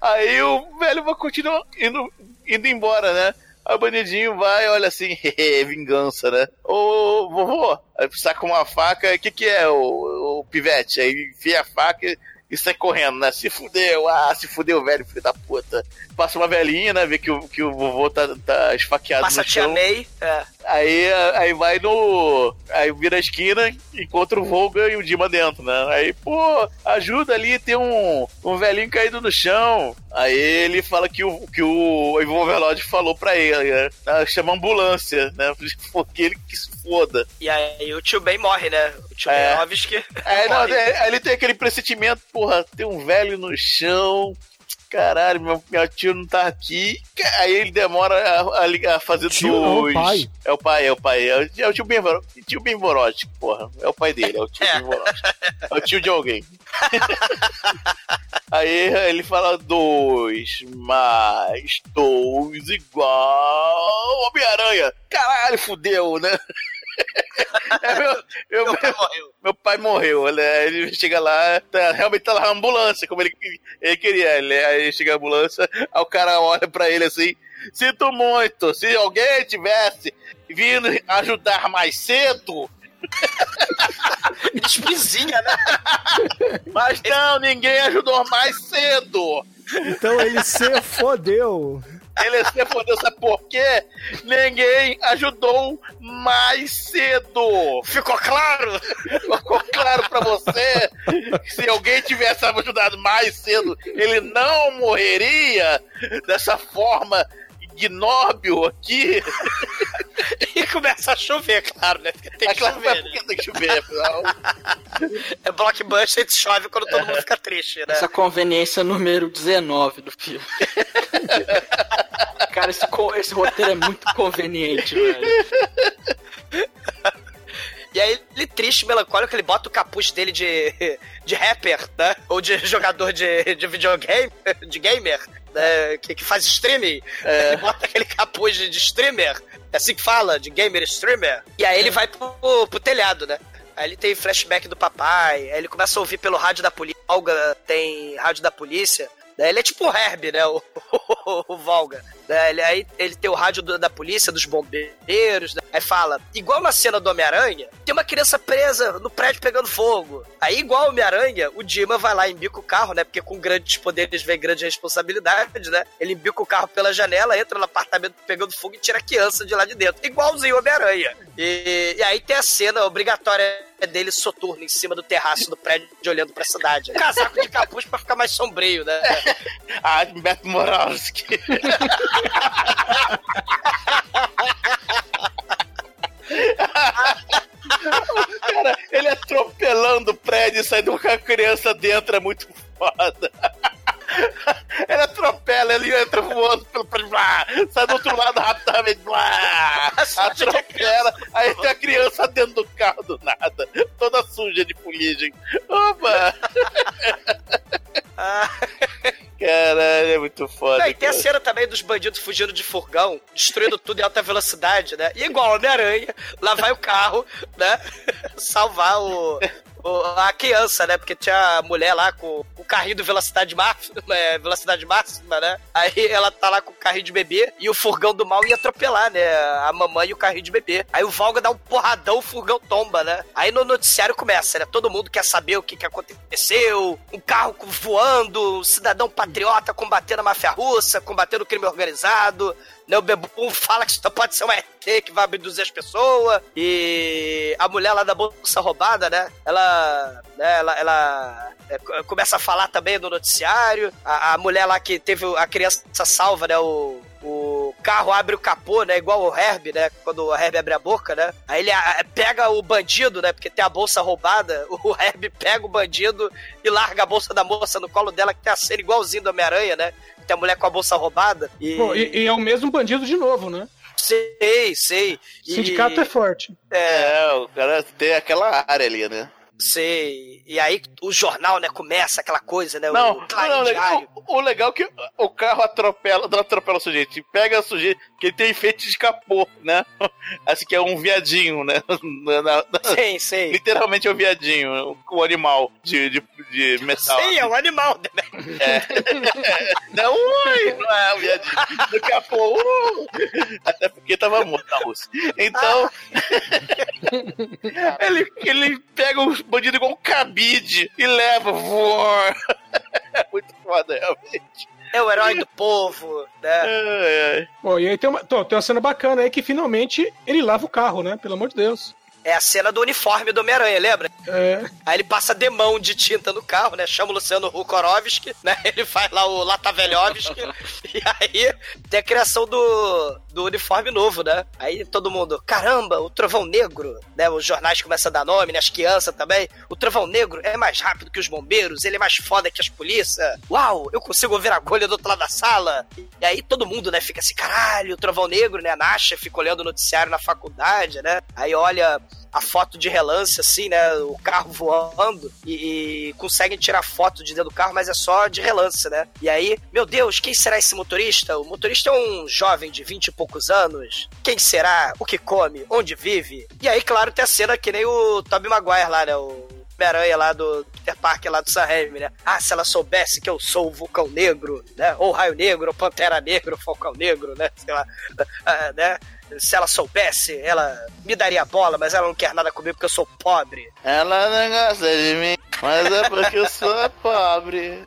Aí o velho vai continuar indo, indo embora, né? Aí o bandidinho vai, olha assim, vingança, né? Ô, vovô, aí saca uma faca, o que que é, o, o pivete? Aí enfia a faca e, e sai correndo, né? Se fudeu, ah, se fudeu, velho, filho da puta. Passa uma velhinha, né? Vê que o, que o vovô tá, tá esfaqueado Passa a no tia chão. May. É. Aí, aí vai no. Aí vira a esquina, encontra o Volga e o Dima dentro, né? Aí, pô, ajuda ali, tem um, um velhinho caído no chão. Aí ele fala que o, que o Ivan Overlord falou pra ele, né? Ah, Chama ambulância, né? Porque ele que se foda. E aí o tio Ben morre, né? O tio É. Ben Ovski Aí, não, é, aí ele tem aquele pressentimento, porra, tem um velho no chão. Caralho, meu, meu tio não tá aqui. Aí ele demora a, a fazer Tio não, dois. o pai. É o pai, é o pai. É o, é o tio Ben tio Ben porra. É o pai dele, é o tio É. Ben Vorotti. É o tio de alguém. Aí ele fala dois mais dois igual Homem-Aranha. Caralho, fudeu, né? É, meu, meu, Meu pai morreu. meu pai morreu, né? Ele chega lá, tá- realmente tá lá a ambulância, como ele, ele queria. Ele, aí chega a ambulância, aí o cara olha pra ele assim: Sinto muito, se alguém tivesse vindo ajudar mais cedo. Despizinha, né? Mas não, ninguém ajudou mais cedo. Então ele se fodeu. Ele se fodeu, sabe por quê? Ninguém ajudou mais cedo. Ficou claro? Ficou claro pra você que se alguém tivesse ajudado mais cedo, ele não morreria dessa forma ignóbil aqui. E começa a chover, claro, né? Porque tem que claro chover, né? porque tem que chover, afinal. É blockbuster e chove quando todo mundo fica triste, né? Essa conveniência número 19 do filme. Cara, esse, esse roteiro é muito conveniente, velho. E aí ele triste, melancólico, ele bota o capuz dele de, de rapper, né? Ou de jogador de, de videogame, de gamer, né? Que, que faz streaming. Ele bota aquele capuz de, de streamer, é assim que fala, de gamer streamer. E aí ele vai pro, pro telhado, né? Aí ele tem flashback do papai, aí ele começa a ouvir pelo rádio da polícia. Olga tem rádio da polícia. Ele é tipo o Herb, né? O, o Volga. né? Ele, aí ele tem o rádio do- da polícia, dos bombeiros. né? Aí fala, igual na cena do Homem-Aranha, tem uma criança presa no prédio pegando fogo. Aí, igual o Homem-Aranha, o Dima vai lá e embica o carro, né? Porque com grandes poderes vem grande responsabilidade, né? Ele embica o carro pela janela, entra no apartamento pegando fogo e tira a criança de lá de dentro. Igualzinho o Homem-Aranha. E, e aí tem a cena obrigatória dele soturno em cima do terraço do prédio, olhando pra cidade. Casaco de capuz pra ficar mais sombrio, né? Ah, Beto Moralski. Cara, ele atropelando o prédio e saindo com a criança dentro é muito foda. Ele atropela, ele entra voando pelo sai do outro lado rapidamente, blá, atropela, aí tem a criança dentro do carro do nada, toda suja de fuligem. Opa! Ah. Caralho, é muito foda. Não, e tem a cara. cena também dos bandidos fugindo de furgão, destruindo tudo em alta velocidade, né? E igual Homem-Aranha, lá vai o carro, né? Salvar o- a criança, né? Porque tinha a mulher lá com o carrinho do velocidade máxima, é, velocidade máxima, né? Aí ela tá lá com o carrinho de bebê e o furgão do mal ia atropelar, né? A mamãe e o carrinho de bebê. Aí o Valga dá um porradão, o furgão tomba, né? Aí no noticiário começa, né? Todo mundo quer saber o que, que aconteceu, um carro voando, um cidadão patriota combatendo a máfia russa, combatendo o crime organizado. Né, o Bebum fala que isso pode ser um Que vai abduzir as pessoas. E a mulher lá da bolsa roubada, né? Ela. né, ela, ela é, co- começa a falar também no noticiário. A, a mulher lá que teve a criança salva, né? O, o carro abre o capô, né? Igual o Herb, né? Quando o Herb abre a boca, né? Aí ele pega o bandido, né? Porque tem a bolsa roubada. O Herb pega o bandido e larga a bolsa da moça no colo dela, que tem a cena igualzinho do Homem-Aranha, né? Tem a mulher com a bolsa roubada. E... E, e é o mesmo bandido de novo, né? Sei, sei. O sindicato é forte. É, o cara tem aquela área ali, né? Sei. E aí o jornal, né, começa aquela coisa, né? Não, o não, o, o legal é que o carro atropela, não atropela o sujeito, pega o sujeito, que ele tem efeito de capô, né? Assim que é um viadinho, né? Na- na- Sim, sei. literalmente é um viadinho, o animal de, de, de metal. Sim, é um animal, né? Não, ui, não é um viadinho. Do capô, uh! Até porque tava morto na Rússia. Então, ele, ele pega os bandidos igual um cabide e leva, voar. É muito foda, realmente. é o herói do povo, né? É, é. Bom, e aí tem uma, tô, tem uma cena bacana aí que finalmente ele lava o carro, né? Pelo amor de Deus. É a cena do uniforme do Homem-Aranha, lembra? É. Aí ele passa demão de tinta no carro, né? Chama o Luciano Hukorovski, né? Ele faz lá o Latavelhovski. e aí tem a criação do, do uniforme novo, né? Aí todo mundo, caramba, o Trovão Negro, né? Os jornais começam a dar nome, né? As crianças também. O Trovão Negro é mais rápido que os bombeiros, ele é mais foda que as polícias. Uau, eu consigo ouvir a agulha do outro lado da sala. E aí todo mundo, né? Fica assim, caralho, o Trovão Negro, né? A Nasha fica olhando o noticiário na faculdade, né? Aí olha a foto de relance, assim, né? O carro voando e, e conseguem tirar foto de dentro do carro, mas é só de relance, né? E aí, meu Deus, quem será esse motorista? O motorista é um jovem de 20 e poucos anos. Quem será? O que come? Onde vive? E aí, claro, tem a cena que nem o Tobey Maguire lá, né? O Homem-Aranha lá do Peter Parker lá do Sam né? Ah, se ela soubesse que eu sou o Vulcão Negro, né? Ou Raio Negro, ou Pantera Negro, ou Falcão Negro, né? Sei lá, ah, né? Se ela soubesse, ela me daria a bola, mas ela não quer nada comigo porque eu sou pobre. Ela não gosta de mim, mas é porque eu sou pobre.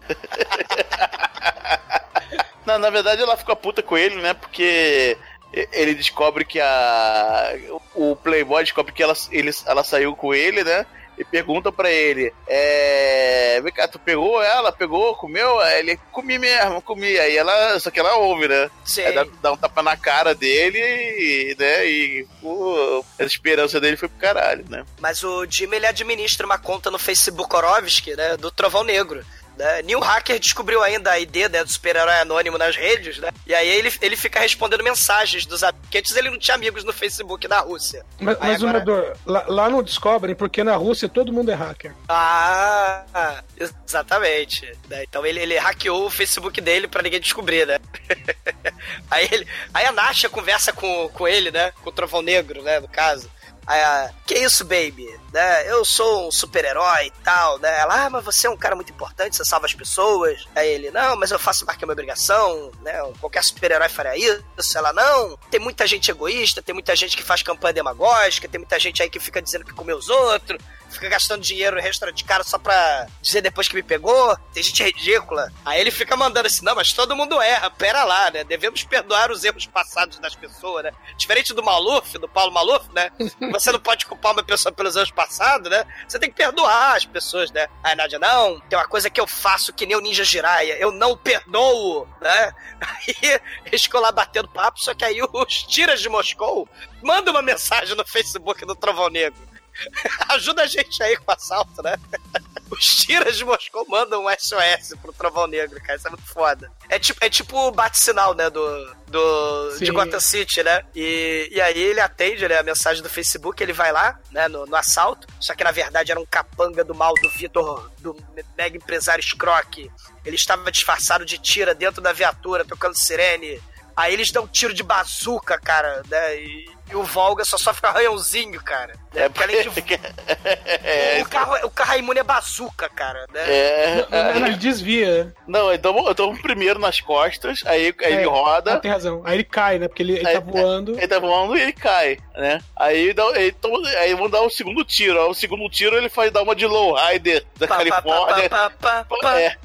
não, na verdade ela fica puta com ele, né? Porque ele descobre que a. O Playboy descobre que ela, ele, ela saiu com ele, né? E pergunta pra ele: É. Vem cá, tu pegou ela? Pegou? Comeu? Aí Ele comi mesmo, comi. Aí ela. Só que ela ouve, né? Sim. Aí dá, dá um tapa na cara dele e. né? E. pô, a esperança dele foi pro caralho, né? Mas o Jimmy ele administra uma conta no Facebook Orovski, né? Do Trovão Negro. Né? Nenhum hacker descobriu ainda a ideia né, do super-herói anônimo nas redes, né? E aí ele, ele fica respondendo mensagens dos amigos. Porque antes ele não tinha amigos no Facebook da Rússia. Mas, Aí mas agora- Medor, lá, lá não descobrem, porque na Rússia todo mundo é hacker. Ah, exatamente. né? Então ele, ele hackeou o Facebook dele pra ninguém descobrir, né? aí, ele, aí a Nasha conversa com, com ele, né? Com o Trovão Negro, né? No caso. Aí a, que isso, baby? Né? Eu sou um super-herói e tal, né? Ela, ah, mas você é um cara muito importante, você salva as pessoas. Aí ele, não, mas eu faço mais que a minha obrigação, né? Qualquer super-herói faria isso. Ela, não, tem muita gente egoísta, tem muita gente que faz campanha demagógica, tem muita gente aí que fica dizendo que comeu os outros, fica gastando dinheiro extra de cara só pra dizer depois que me pegou. Tem gente ridícula. Aí ele fica mandando assim, não, mas todo mundo erra, pera lá, né? Devemos perdoar os erros passados das pessoas, né? Diferente do Maluf, do Paulo Maluf, né? Você não pode culpar uma pessoa pelos erros passados, né? Você tem que perdoar as pessoas, né? Aí Nádia, não, tem uma coisa que eu faço que nem o Ninja Jiraiya, eu não perdoo, né? Aí eles ficam lá batendo papo, só que aí os tiras de Moscou mandam uma mensagem no Facebook do Trovão Negro. Ajuda a gente aí com o assalto, né? Os tiras de Moscou mandam um SOS pro Trovão Negro, cara. Isso é muito foda. É tipo, é tipo o bate-sinal, né? Do, do, de. Gotham City, né? E, e aí ele atende né, a mensagem do Facebook, ele vai lá, né? No, no assalto. Só que na verdade era um capanga do mal do Vitor, do mega empresário Scrock. Ele estava disfarçado de tira dentro da viatura, tocando sirene. Aí eles dão um tiro de bazuca, cara, né? E, e o Volga só sofre arranhãozinho, cara. Né? É Porque além de... É, o, carro, o carro é imune a bazuca, cara, né? é, Não, não, ele desvia. Não, então eu tomo primeiro nas costas, aí, aí ele É, roda. ah, tem razão. Aí ele cai, né? Porque ele, ele Aí- tá voando. Ele tá voando e ele cai, né? Aí, dá, ele toma- aí vão dar o segundo tiro. Aí O segundo tiro ele faz dar uma de lowrider da Pá, pá, Califórnia. É,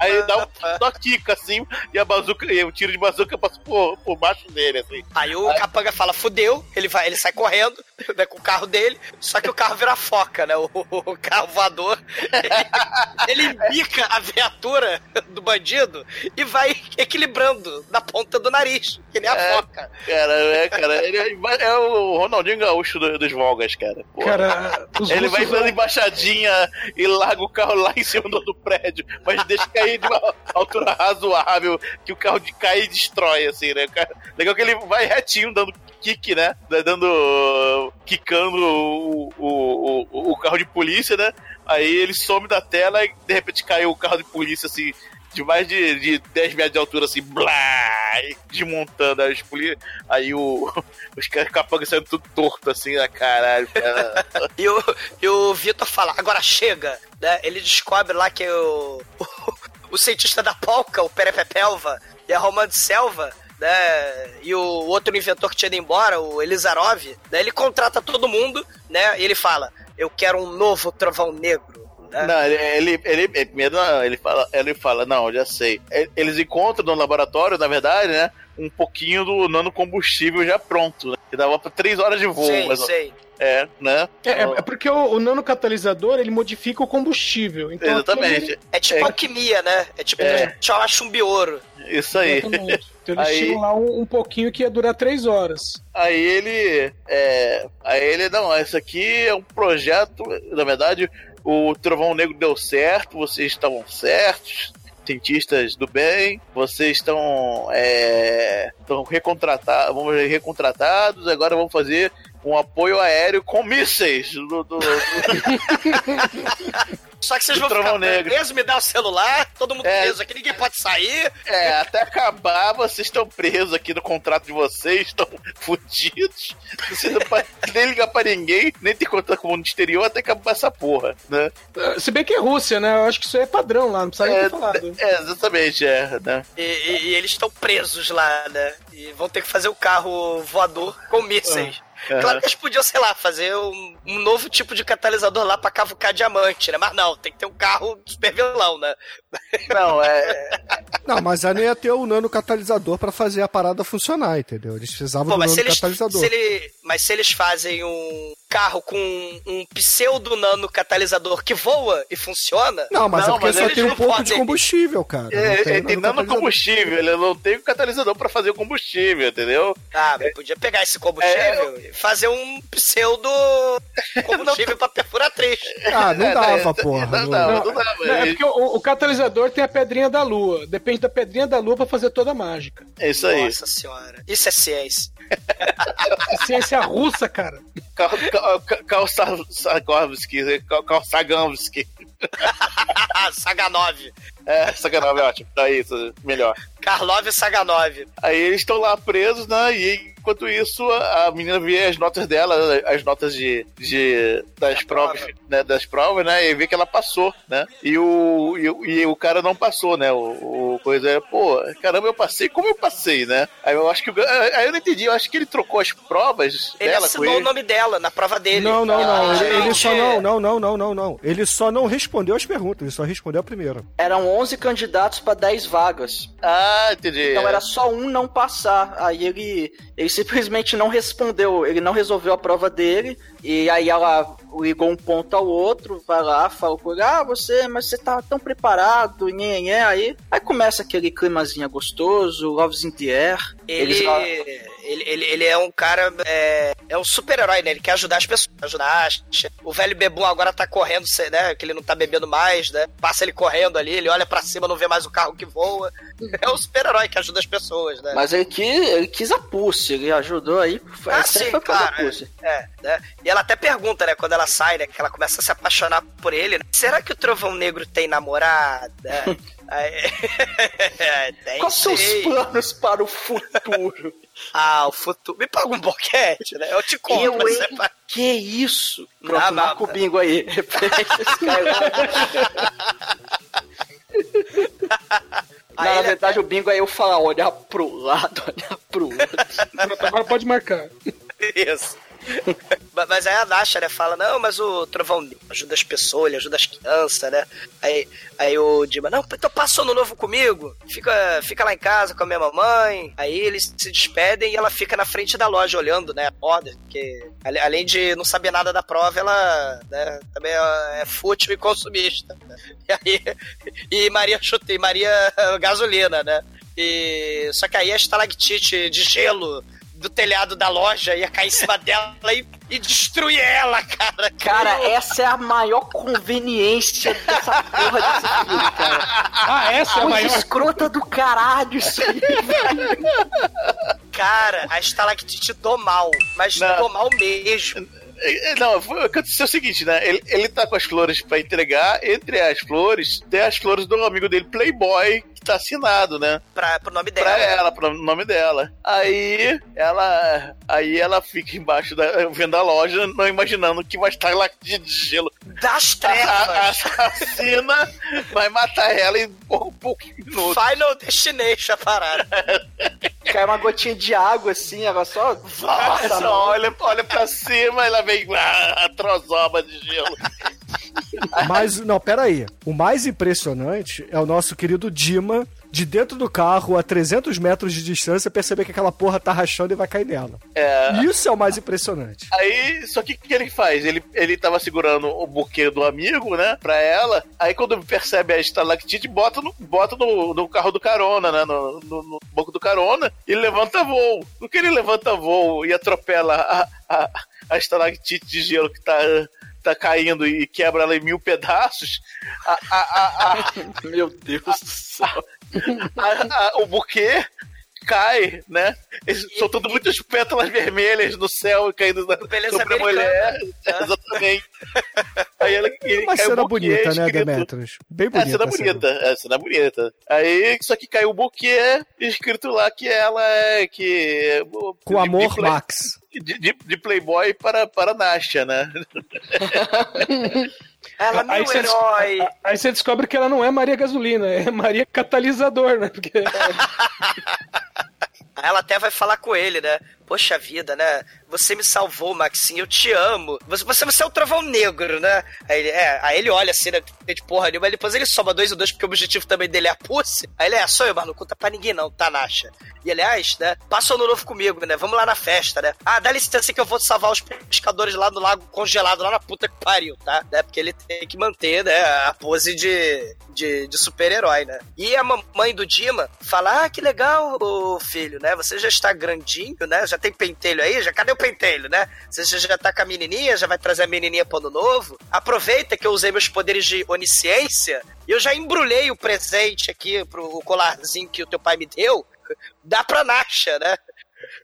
Aí dá um só quica assim, e a bazuca, e o tiro de bazuca passa por, por baixo dele, assim. Aí o capanga fala, fudeu, ele vai, ele sai correndo, né, com o carro dele, só que o carro vira foca, né? O, o carro voador. Ele, ele embica a viatura do bandido e vai equilibrando na ponta do nariz, que nem a É. foca. Cara, é, cara, ele é, é o Ronaldinho Gaúcho do- dos Volgas, cara. Pô. Cara, Ele vai dando embaixadinha e larga o carro lá em cima do, do prédio, mas deixa cair de uma altura razoável, que o carro de cai e destrói, assim, né? Cara, legal que ele vai retinho, dando kick, né? Dando. quicando o, o, o, o carro de polícia, né? Aí ele some da tela e de repente caiu o carro de polícia, assim. De mais de, de 10 metros de altura, assim, blá, desmontando as polícias. Aí o, os capangas saindo tudo torto, assim, na caralho, cara. E o, e o Vitor fala, agora chega, né? Ele descobre lá que o, o, o cientista da polca, o Perepepelva, e a Romã de Selva, né? E o outro inventor que tinha ido embora, o Elizarov, né? Ele contrata todo mundo, né? E ele fala, eu quero um novo trovão negro. né? Não, ele, ele, ele, primeiro ele fala, ele fala, não, já sei. Eles encontram no laboratório, na verdade, né? Um pouquinho do nanocombustível já pronto, né? Que dava pra três horas de voo, Sei, mas sei. É, né? É, é- é porque o, o nanocatalisador ele modifica o combustível. Então Exatamente. É tipo É. alquimia, né? É tipo É. deixar chumbioro. Isso aí. Exatamente. Então eles Aí- tiram lá um, um pouquinho que ia durar três horas. Aí ele. É, aí ele, não, isso aqui é um projeto. Na verdade, o Trovão Negro deu certo, vocês estavam certos. Cientistas do bem, vocês estão, é, estão recontratados, vamos ver, recontratados, agora vamos fazer um apoio aéreo com mísseis do, do- do- Só que vocês vão ficar Negro. presos, me dá o celular, todo mundo É. preso aqui, ninguém pode sair. É, até acabar, vocês estão presos aqui no contrato de vocês, estão fudidos. Vocês não podem nem ligar pra ninguém, nem ter contato com o mundo exterior até acabar essa porra, né? Ah, Se bem que é Rússia, né? Eu acho que isso aí é padrão lá, não precisa nem É, ter falado. é, exatamente, é, né? E, e- e eles estão presos lá, né? E vão ter que fazer o carro voador com mísseis. Aham. Claro que eles podiam, sei lá, fazer um, um novo tipo de catalisador lá pra cavucar diamante, né? Mas não, tem que ter um carro super vilão, né? Não, é. Não, mas aí não ia ter o nanocatalisador pra fazer a parada funcionar, entendeu? Eles precisavam Pô, do eles, se ele, mas se eles fazem um carro com um pseudo nano catalisador que voa e funciona. Não, mas Não, é porque mas só tem um pouco de combustível, cara. Não É, tem ele tem nanocatalisador. nanocombustível, ele não tem o catalisador pra fazer o combustível, entendeu? Ah, mas podia pegar esse combustível e fazer um pseudo combustível pra perfuratriz. Ah, não É, dava, não, porra. Não, Não- dava, não dava. Não, é porque o, o catalisador tem a pedrinha da lua. Depende da pedrinha da lua pra fazer toda a mágica. É isso aí. Nossa senhora. Isso é ciência. É ciência russa, cara. Carl, Carl, Carl Sagovski, Carl, Carl Sagamski. Saga 9. É, Saganov é ótimo. Tá isso, melhor. Karlov e Saga 9. Aí eles estão lá presos, né? E enquanto isso, a, menina vê as notas dela, as notas de, de das Da provas, prova. né? Das provas, né? E vê que ela passou, né? E o, e, o- e o cara não passou, né? O, o coisa é, pô, caramba, eu passei, como eu passei, né? Aí eu acho que o- aí eu não entendi, eu acho que ele trocou as provas Ele dela com assinou o ele. nome dela na prova dele. Não, não, não. Ah, Ele, ele só não, não, não, não, não, não. Ele só não respondeu as perguntas, ele só respondeu a primeira. Eram 11 candidatos pra 10 vagas. Ah, entendi. Então era só um não passar. Aí ele, ele simplesmente não respondeu, ele não resolveu a prova dele. E aí ela ligou um ponto ao outro, vai lá, fala com ele, ah, você, mas você tá tão preparado, nhê, nhê. Aí, aí começa aquele climazinho gostoso, Loves in the Air. Ele, Eles lá- ele, ele, ele é um cara. É, é um super-herói, né? Ele quer ajudar as pessoas. Ajudar. as- O velho bebum agora tá correndo, né? Que ele não tá bebendo mais, né? Passa ele correndo ali, ele olha pra cima, não vê mais o carro que voa. É um super-herói que ajuda as pessoas, né? Mas ele quis, ele quis a Pussy, ele ajudou aí. Ah, sim, foi claro. É, Pussy. é, né? E ela até pergunta, né, quando ela sai, né, que ela começa a se apaixonar por ele, né? Será que o Trovão Negro tem namorada? É, Quais são os planos para o futuro? Ah, o futuro. Me paga um boquete, né? Eu te conto. Eu, mas hein? você faz- Que isso? Pronto, Não, não, marca o bingo aí. Não, Aí na ele- verdade, o bingo é eu falar, olhar pro lado, olhar pro outro. Agora pode marcar. Isso. Ma- Mas aí a Dasha, né, fala, não, mas o Trovão ajuda as pessoas, ele ajuda as crianças, né? Aí, aí o Dima, não, então passa ano novo comigo, fica, fica lá em casa com a minha mamãe. Aí eles se despedem e ela fica na frente da loja olhando, né, a borda, porque além de não saber nada da prova, ela né, também é é fútil e consumista. né? E aí, e Maria Chute, e Maria Gasolina, né? E, só que aí a estalactite de gelo do telhado da loja ia cair em cima dela e, e destruir ela, cara. Cara, essa é a maior conveniência dessa porra desse filme, cara. Ah, essa é a maior. escrota do caralho isso aí. Cara, a estalactite do mal, mas Não. do mal mesmo. É, Não, foi- aconteceu o seguinte, né? Ele, ele tá com as flores pra entregar. Entre as flores, tem as flores do amigo dele, Playboy, tá assinado, né? Pra, pro nome dela. Pra ela, pro nome dela. Aí ela. Aí ela fica embaixo da. vendo a loja, não imaginando que vai estar lá de gelo. Das A, a trevas. assassina vai matar ela em pouco, pouco minutos. Final Destination a parada. Cai uma gotinha de água assim, ela só. Nossa, olha, olha pra cima e ela vem ah, a trozoba de gelo. Mas, não, peraí. O mais impressionante é o nosso querido Dima, de dentro do carro, a 300 metros de distância, perceber que aquela porra tá rachando e vai cair nela. É. Isso é o mais impressionante. Aí, só que o que ele faz? Ele, ele tava segurando o buquê do amigo, né? Pra ela. Aí quando percebe a estalactite, bota no, bota no, no carro do carona, né? No, no, no banco do carona e levanta voo. No que ele levanta voo e atropela a, a, a estalactite de gelo que tá tá caindo e quebra ela em mil pedaços, a, a, a, a, Meu Deus do céu. a- a- o buquê cai, né? Eles- Soltando muitas pétalas vermelhas no céu e caindo na, Beleza sobre a mulher. Exatamente. Aí ela ele Uma cena buquê bonita, né, escrito- Demetrius? Bem É, bonita. a cena. bonita, é, cena bonita. Aí, só que caiu o buquê escrito lá que ela é que... Com amor, Max. De, de- de Playboy para, para Nasha, né? Ela, Aí meu você, herói. aí você descobre que ela não é Maria Gasolina, é Maria Catalisador, né? Porque Aí ela até vai falar com ele, né? Poxa vida, né? Você me salvou, Maxinho, eu te amo. Você, você, você é o trovão negro, né? Aí ele, é, aí ele olha assim, né? De porra nenhuma, aí depois ele soma dois e dois, porque o objetivo também dele é a pussy. Aí ele é, sou eu, mas não conta pra ninguém não, tá, Nasha? E aliás, né? Passa o ano novo comigo, né? Vamos lá na festa, né? Ah, dá licença que eu vou salvar os pescadores lá no lago congelado, lá na puta que pariu, tá? Né? Porque ele tem que manter, né? A pose de, de, de super-herói, né? E a mamãe do Dima fala: Ah, que legal, ô filho, né? Você já está grandinho, né? Já tem pentelho aí? Já cadê o pentelho, né? Você já tá com a menininha, já vai trazer a menininha pro ano novo? Aproveita que eu usei meus poderes de onisciência e eu já embrulhei o presente aqui pro o colarzinho que o teu pai me deu. Dá pra Nasha, né?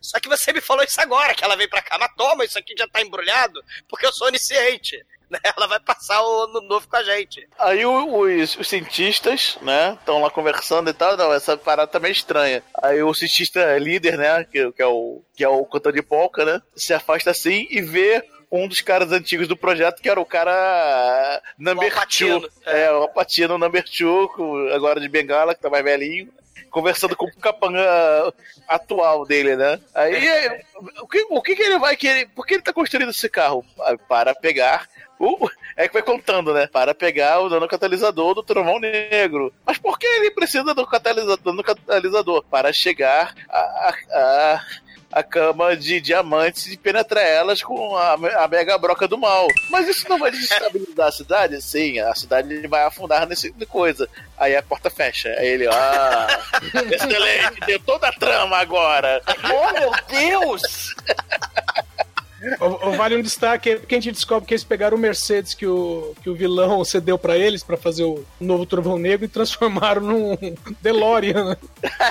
Só que você me falou isso agora, que ela veio pra cá. Mas toma, isso aqui já tá embrulhado, porque eu sou onisciente. Né? Ela vai passar o ano novo com a gente. Aí os, os cientistas, né, estão lá conversando e tal, não, essa parada tá meio estranha. Aí o cientista líder, né, que, que é o que é o cantor de polka, né, se afasta assim e vê um dos caras antigos do projeto, que era o cara Number O Two. é. É, o Alpatino Number Two, agora de Bengala, que tá mais velhinho. Conversando com o capanga atual dele, né? Aí, o que, o que, que ele vai querer? Por que ele tá construindo esse carro? Ah, Para pegar o, é que vai contando, né? Para pegar o nanocatalisador do trovão negro. Mas por que ele precisa do catalisador, do catalisador? Para chegar a, a, a, a cama de diamantes e penetrar elas com a, a mega broca do mal. Mas isso não vai desestabilizar a cidade? Sim, a cidade vai afundar nesse tipo de coisa. Aí a porta fecha. Aí ele, ah, excelente, deu toda a trama agora. Oh, meu Deus! o, o vale um destaque é porque a gente descobre que eles pegaram o Mercedes que o, que o vilão cedeu pra eles pra fazer o novo Trovão Negro e transformaram num DeLorean. né?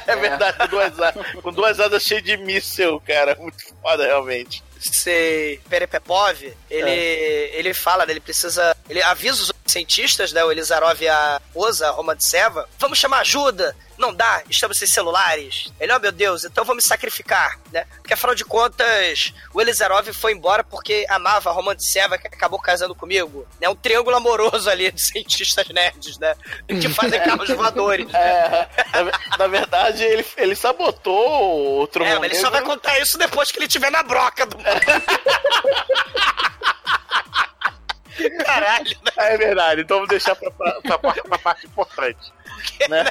É verdade, com duas, asas, com duas asas cheias de míssel, cara. Muito foda, realmente. Sei, Perepepov, ele, ele fala, né, ele precisa. Ele avisa os cientistas, né? O Elizarov e a Oza, a Roma de Seva, vamos chamar ajuda! Não dá, estamos sem celulares. Ele, oh meu Deus, então vou me sacrificar, né? Porque afinal de contas, o Elizarov foi embora porque amava a Roma de Seva que acabou casando comigo. É um triângulo amoroso ali de cientistas nerds, né? Que fazem carros voadores. né? É, na, na verdade, ele, ele sabotou o Trovão É, mas ele só vai Negro. contar isso depois que ele tiver na broca do. Caralho, né? É verdade, então vamos deixar pra, pra, pra, pra- parte importante. Né?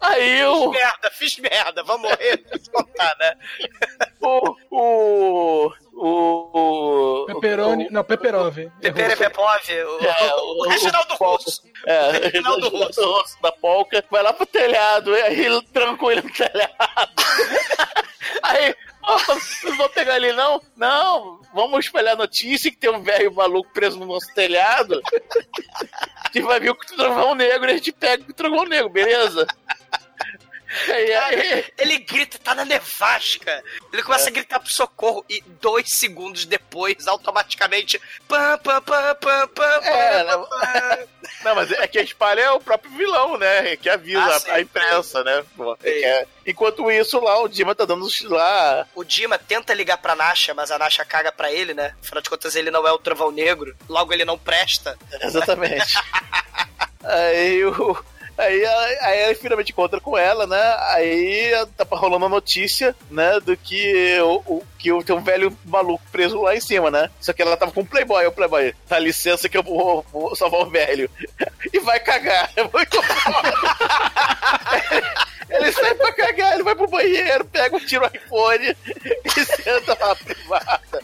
Aí Fiz o, merda, fiz merda, vou morrer, eu contar, né? o, o, o, o, Pepperoni. Não, Peperov. Pepere Pepov, o, É, o, Reginaldo Polka. Russo. É, Reginaldo Reginaldo Russo da Polca, vai lá pro telhado, e aí trancou ele no telhado. Aí, não vou pegar ele não? Não, vamos espalhar notícia que tem um velho maluco preso no nosso telhado. Que vai vir o trovão negro e a gente pega o trovão negro, beleza? Aí, Ele grita, tá na nevasca. Ele começa a gritar pro socorro e dois segundos depois, automaticamente. Pam, pam, pam, pam, pam, É, pam. Não, mas é que a espalha é o próprio vilão, né? Que avisa Ah, a- sim. a imprensa, né? É é- Enquanto isso, lá, o Dima tá dando lá. O Dima tenta ligar pra Nasha, mas a Nasha caga pra ele, né? Afinal de contas, ele não é o trovão negro. Logo, ele não presta. Exatamente. Aí o. Aí, aí ele finalmente encontra com ela, né? Aí tá rolando a notícia, né? Do que o, o que tem um velho maluco preso lá em cima, né? Só que ela tava com o Playboy, o Playboy. Dá licença que eu vou, vou salvar o velho. E vai cagar. É muito foda. Ele sai pra cagar, ele vai pro banheiro, pega, tira o iPhone e senta lá privada.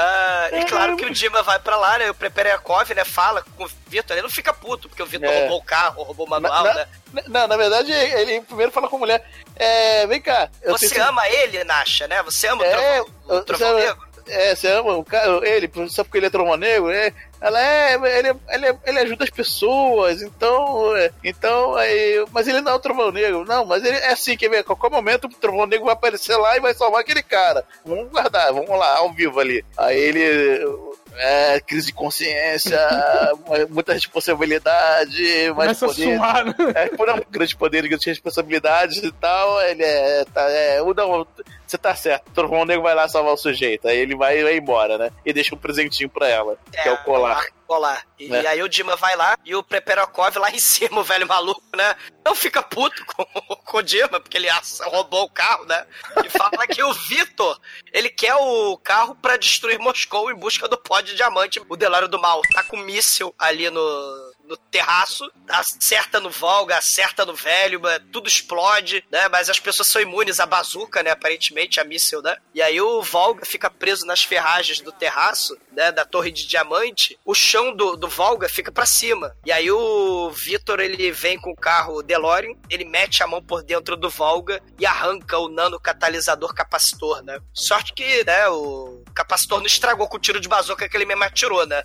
Ah, e claro que o Dima vai pra lá, né? O Preperekov, né? Fala com o Vitor. Ele não fica puto, porque o Vitor É. roubou o carro, roubou o manual, Na- né? na- Não, na verdade, ele primeiro fala com a mulher: é, vem cá. eu Você ama ele, Nasha, né? Você ama É, o Trovão, o Trovão Negro? É, você ama o cara, ele, só porque ele é trovão negro, é, ela é, ele, ele, ele ajuda as pessoas, então, é, então, aí, mas ele não é o trovão negro, não, mas ele é assim, quer ver, a qualquer momento o trovão negro vai aparecer lá e vai salvar aquele cara, vamos guardar, vamos lá, ao vivo ali, aí ele, é, crise de consciência, muita responsabilidade, mais Começa a poder, suar, né? é, por um grande poder e grandes responsabilidades e tal, ele é. Tá, é o não, você tá certo. O Trovão Negro vai lá salvar o sujeito. Aí ele vai, vai embora, né? E deixa um presentinho pra ela, que é o colar. colar. E, É. aí o Dima vai lá e o Preperakov lá em cima, o velho maluco, né? Não fica puto com, com o Dima, porque ele roubou o carro, né? E fala que o Vitor, ele quer o carro pra destruir Moscou em busca do pó de diamante. O Delário do Mal tá com um míssil ali no, no terraço, acerta no Volga, acerta no velho, tudo explode, né? Mas as pessoas são imunes à bazuca, né? Aparentemente, a míssil, né? E aí o Volga fica preso nas ferragens do terraço, né? Da torre de diamante. O chão do, do Volga fica pra cima. E aí o Vitor, ele vem com o carro DeLorean, ele mete a mão por dentro do Volga e arranca o nano catalisador capacitor, né? Sorte que, né, o capacitor não estragou com o tiro de bazuca que ele mesmo atirou, né?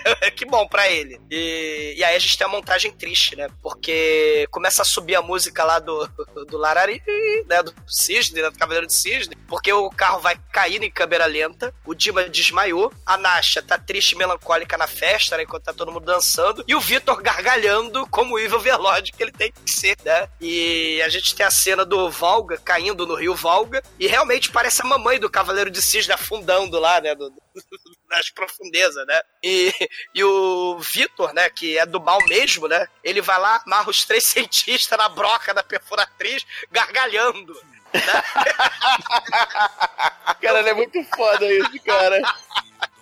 que bom pra ele. E, e aí a gente tem uma montagem triste, né? Porque começa a subir a música lá do, do Larari, né? Do Cisne, né? Do Cavaleiro de Cisne. Porque o carro vai caindo em câmera lenta. O Dima desmaiou. A Nasha tá triste e melancólica na festa, né? Enquanto tá todo mundo dançando. E o Vitor gargalhando como o Evil Velode que ele tem que ser, né? E a gente tem a cena do Volga caindo no rio Volga. E realmente parece a mamãe do Cavaleiro de Cisne afundando lá, né? Do, nas profundezas, né? E, e o Vitor, né, que é do mal mesmo, né? Ele vai lá, amarra os três cientistas na broca da perfuratriz, gargalhando. Cara, ele é muito foda isso, cara.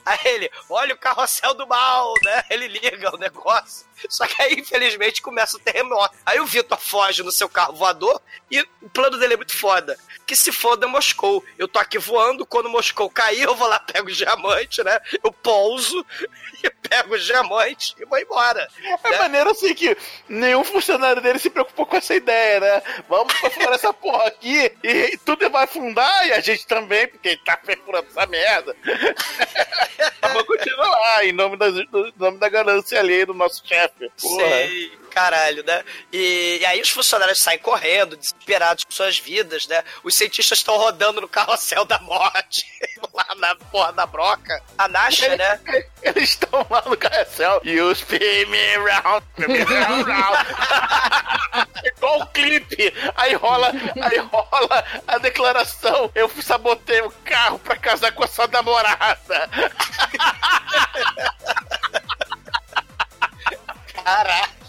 Aí ele, olha o carrossel do mal, né? Ele liga o negócio. Só que aí, infelizmente, começa o terremoto. Aí o Vitor foge no seu carro voador e o plano dele é muito foda. Que se foda Moscou. Eu tô aqui voando, quando Moscou cair, eu vou lá, pego o diamante, né? Eu pouso e pego o diamante e vou embora. É maneiro assim que nenhum funcionário dele se preocupou com essa ideia, né? Vamos perfurar essa porra aqui e tudo vai afundar e a gente também, porque tá perfurando essa merda. Vamos continuar lá, em nome da, do, nome da ganância ali do nosso chefe. Porra. Sei, caralho, né? E, e aí os funcionários saem correndo, desesperados com suas vidas, né? Os cientistas estão rodando no carrossel da morte, lá na porra da broca. A Nasha, né? Eles estão lá no carrossel. You spin me round, spin me round, round. Igual o clipe. Aí rola, aí rola a declaração. Eu sabotei o carro pra casar com a sua namorada. Caralho.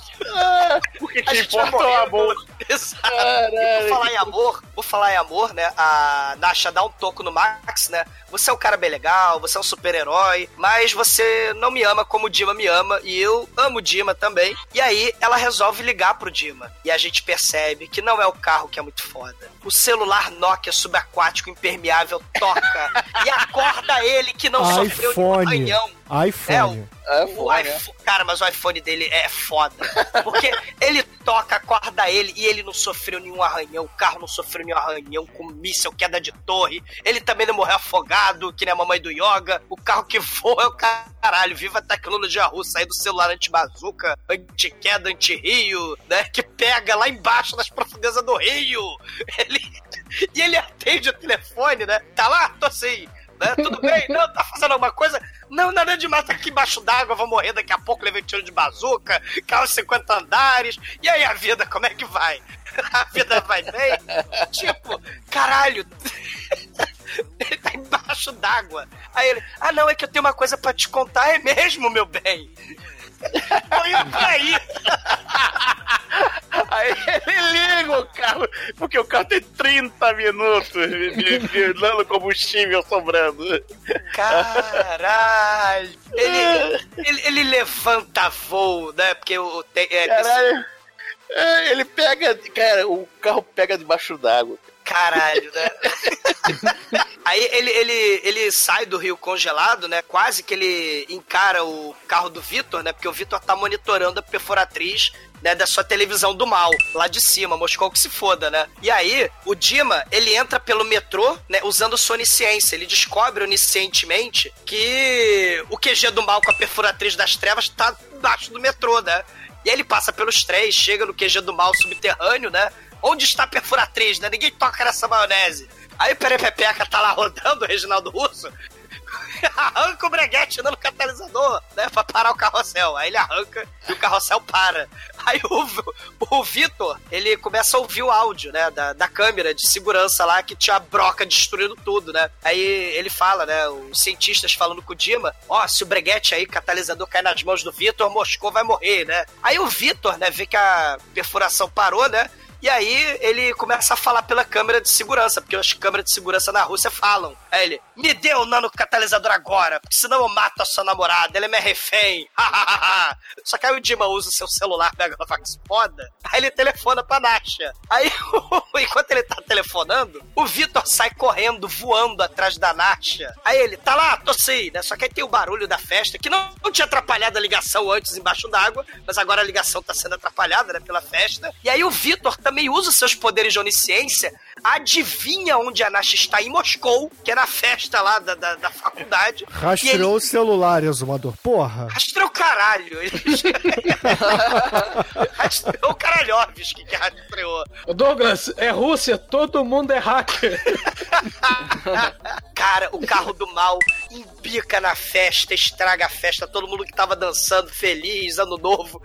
Porque vai importa o morrer, amor. Exato. E por falar em amor, por falar em amor, né? A Nasha dá um toco no Max, né? Você é um cara bem legal, você é um super-herói, mas você não me ama como o Dima me ama, e eu amo o Dima também. E aí ela resolve ligar pro Dima. E a gente percebe que não é o carro que é muito foda. O celular Nokia subaquático impermeável toca e acorda ele que não sofreu nenhum iPhone. arranhão. iPhone. É, O iPhone, cara, mas o iPhone dele é foda. Porque ele toca, acorda ele e ele não sofreu nenhum arranhão. O carro não sofreu nenhum arranhão com míssel, queda de torre. Ele também não morreu afogado, que nem a mamãe do Yoga. O carro que voa é o caralho. Viva a tecnologia russa aí do celular anti-bazuca, anti-queda, anti-rio, né? Que pega lá embaixo nas profundezas do rio. Ele... E ele atende o telefone, né? Tá lá? Tô assim. Né? Tudo bem? Não, tá fazendo alguma coisa? Não, nada demais, tá aqui embaixo d'água, vou morrer daqui a pouco, levei tiro de bazuca, carro 50 andares. E aí a vida, como é que vai? A vida vai bem? tipo, caralho. Ele tá embaixo d'água. Aí ele, ah não, é que eu tenho uma coisa pra te contar, é mesmo, meu bem? Tô indo pra aí. Aí ele liga o carro, porque o carro tem 30 minutos de, de dando combustível sobrando. Caralho! Ele, ele, ele levanta voo, né? Porque o. Tem, é, Caralho. É, ele pega, cara, o carro pega debaixo d'água. Caralho, né? Aí ele, ele, ele sai do rio congelado, né? Quase que ele encara o carro do Vitor, né? Porque o Vitor tá monitorando a perfuratriz né, da sua televisão do mal, lá de cima, Moscou que se foda, né? E aí, o Dima, ele entra pelo metrô, né, usando sua onisciência. Ele descobre oniscientemente que o QG do mal com a perfuratriz das trevas tá embaixo do metrô, né? E aí ele passa pelos três, chega no QG do mal subterrâneo, né? Onde está a perfuratriz, né? Ninguém toca nessa maionese. Aí o Perepepeca tá lá rodando, o Reginaldo Russo, arranca o breguete no catalisador, né? Pra parar o carrossel. Aí ele arranca e o carrossel para. Aí o, o Vitor, ele começa a ouvir o áudio, né? Da, da câmera de segurança lá que tinha a broca destruindo tudo, né? Aí ele fala, né? Os cientistas falando com o Dima: Ó, oh, se o breguete aí, catalisador, cair nas mãos do Vitor, Moscou vai morrer, né? Aí o Vitor, né? Vê que a perfuração parou, né? E aí ele começa a falar pela câmera de segurança, porque as câmeras de segurança na Rússia falam. Aí ele, me dê o nano catalisador agora, porque senão eu mato a sua namorada, ele é minha refém. Só que aí o Dima usa o seu celular Megalovax foda, aí ele telefona pra Nasha. Aí, enquanto ele tá telefonando, o Vitor sai correndo, voando atrás da Nasha. Aí ele, tá lá, tô sim, né? Só que aí tem o barulho da festa, que não, não tinha atrapalhado a ligação antes embaixo d'água, mas agora a ligação tá sendo atrapalhada, né, pela festa. E aí o Vitor também também usa seus poderes de onisciência, adivinha onde a Nash está em Moscou, que é na festa lá da, da, da faculdade. Rastreou ele... o celular, exumador. Porra. Rastreou o caralho. rastreou o Caralhovski que rastreou. Douglas, é Rússia, todo mundo é hacker. Cara, o carro do mal embica na festa, estraga a festa, todo mundo que tava dançando feliz, ano novo,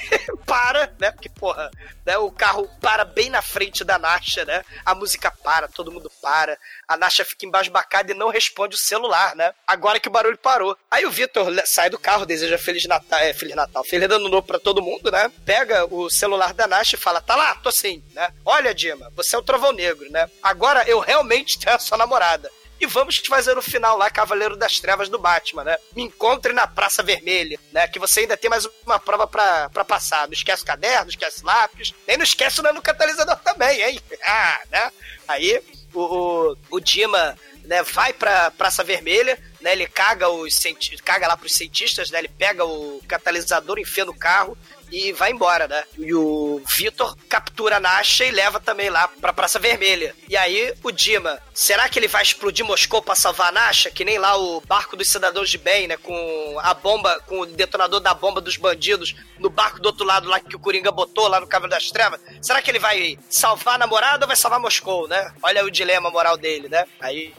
para, né? Porque, porra, né? o carro para bem na frente da Nasha, né? A música para, todo mundo para. A Nasha fica embasbacada e não responde o celular, né? Agora que o barulho parou. Aí o Vitor sai do carro, deseja Feliz Natal, é, Feliz Natal, Feliz Ano Novo pra todo mundo, né? Pega o celular da Nasha e fala, tá lá, tô sim, né? Olha, Dima, você é o Trovão Negro, né? Agora eu realmente tenho a sua namorada e vamos fazer no final lá Cavaleiro das Trevas do Batman, né? Me encontre na Praça Vermelha, né? Que você ainda tem mais uma prova pra, pra passar. Não esquece o caderno, não esquece lápis, nem não esquece o no catalisador também, hein? Ah, né? Aí o, o, o Dima né, vai pra Praça Vermelha, né, ele caga os caga lá pros cientistas, né, ele pega o catalisador, enfia no carro e vai embora, né? E o Vitor captura a Nasha e leva também lá pra Praça Vermelha. E aí o Dima, será que ele vai explodir Moscou pra salvar a Nasha? Que nem lá o barco dos cidadãos de bem, né? Com a bomba, com o detonador da bomba dos bandidos no barco do outro lado lá que o Coringa botou lá no Cavalo das Trevas. Será que ele vai salvar a namorada ou vai salvar Moscou, né? Olha o dilema moral dele, né? Aí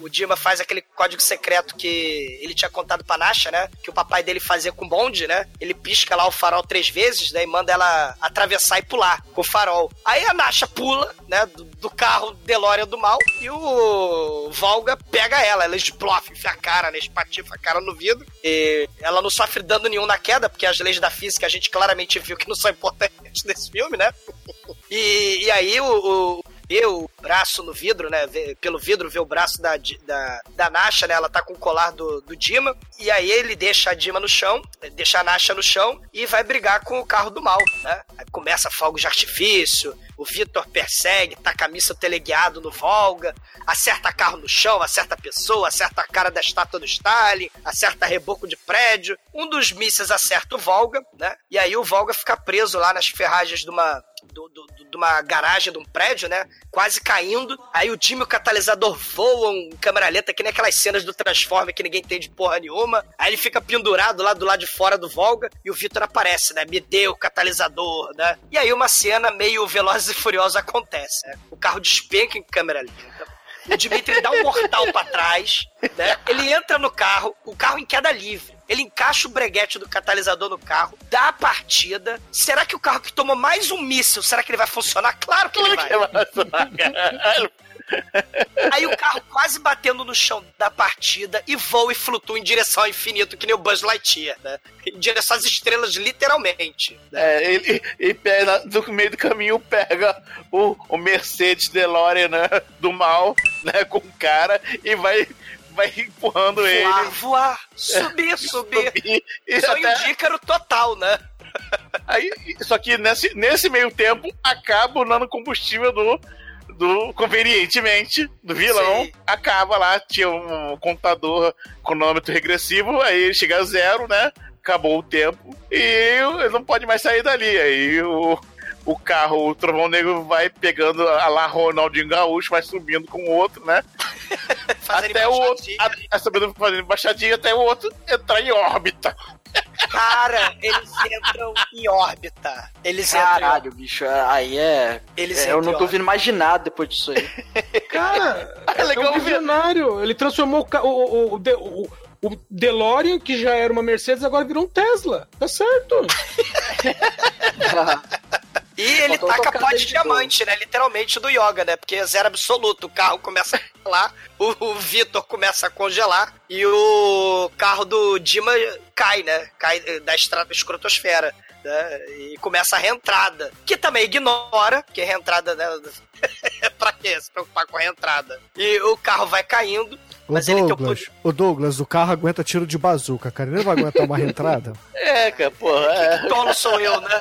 o Dima faz aquele código secreto que ele tinha contado pra Nasha, né? Que o papai dele fazia com bonde, né? Ele pisca lá o farol três vezes, né? E manda ela atravessar e pular com o farol. Aí a Nasha pula, né? Do, do carro DeLorean do mal e o Volga pega ela. Ela esblofa, enfia a cara, né? Espatifa a cara no vidro. E ela não sofre dano nenhum na queda, porque as leis da física a gente claramente viu que não são importantes nesse filme, né? E, e aí o, o o braço no vidro, né? Pelo vidro, vê o braço da, da, da Nasha, né? Ela tá com o colar do, do Dima. E aí ele deixa a Dima no chão, deixa a Nasha no chão e vai brigar com o carro do mal, né? Aí começa fogo de artifício, o Vitor persegue, taca míssil teleguiado no Volga, acerta carro no chão, acerta pessoa, acerta a cara da estátua do Stalin, acerta reboco de prédio. Um dos mísseis acerta o Volga, né? E aí o Volga fica preso lá nas ferragens de uma do, do, de uma garagem de um prédio, né? Quase caindo. Aí o time e o catalisador voam em câmera lenta, que nem aquelas cenas do Transformer que ninguém entende porra nenhuma. Aí ele fica pendurado lá do lado de fora do Volga e o Victor aparece, né? Me deu o catalisador, né? E aí uma cena meio Velozes e Furiosa acontece, né? O carro despenca em câmera lenta. O Dimitri dá um mortal para trás, né? Ele entra no carro, o carro em queda livre. Ele encaixa o breguete do catalisador no carro, dá a partida. Será que o carro que tomou mais um míssil, será que ele vai funcionar? Claro que ele vai. Aí o carro quase batendo no chão da partida e voa e flutua em direção ao infinito, que nem o Buzz Lightyear, né? Em direção às estrelas, literalmente. É, ele, ele pega, no meio do caminho, pega o, o Mercedes DeLorean né, do mal, né, com o cara, e vai, vai empurrando Voar, ele. voar, subir, subir. subir, e Sonho até- de Ícaro total, né? Aí, só que nesse, nesse meio tempo, acaba o nano combustível do, do convenientemente, do vilão. Sim. Acaba lá, tinha um contador cronômetro regressivo, aí ele chega a zero, né? Acabou o tempo. E ele não pode mais sair dali. Aí o, o carro, o Trovão Negro, vai pegando a lá Ronaldinho Gaúcho, vai subindo com o outro, né? Até o outro. A, a, subindo, fazendo embaixadinha até o outro entrar em órbita. Cara, eles entram em órbita. Eles entram Caralho, bicho, aí é. Eles é, eu entram não tô ouvindo mais de nada depois disso aí. Cara, É legal é um ver. visionário. Ele transformou o, o, o, o, De- o, o DeLorean, que já era uma Mercedes, agora virou um Tesla. Tá certo. E ele Faltou taca pó de dentro de diamante, né? Literalmente do yoga, né? Porque é zero absoluto. O carro começa a congelar, o, o Vitor começa a congelar e o carro do Dima cai, né? Cai da escrotosfera. Né? E começa a reentrada. Que também ignora, que a reentrada, né? pra quê? Se preocupar com a reentrada. E o carro vai caindo, O mas ele tem o Douglas, o Douglas, o carro aguenta tiro de bazuca, cara. Ele não vai aguentar uma reentrada. É, cara, porra. É. Que tolo sou eu, né?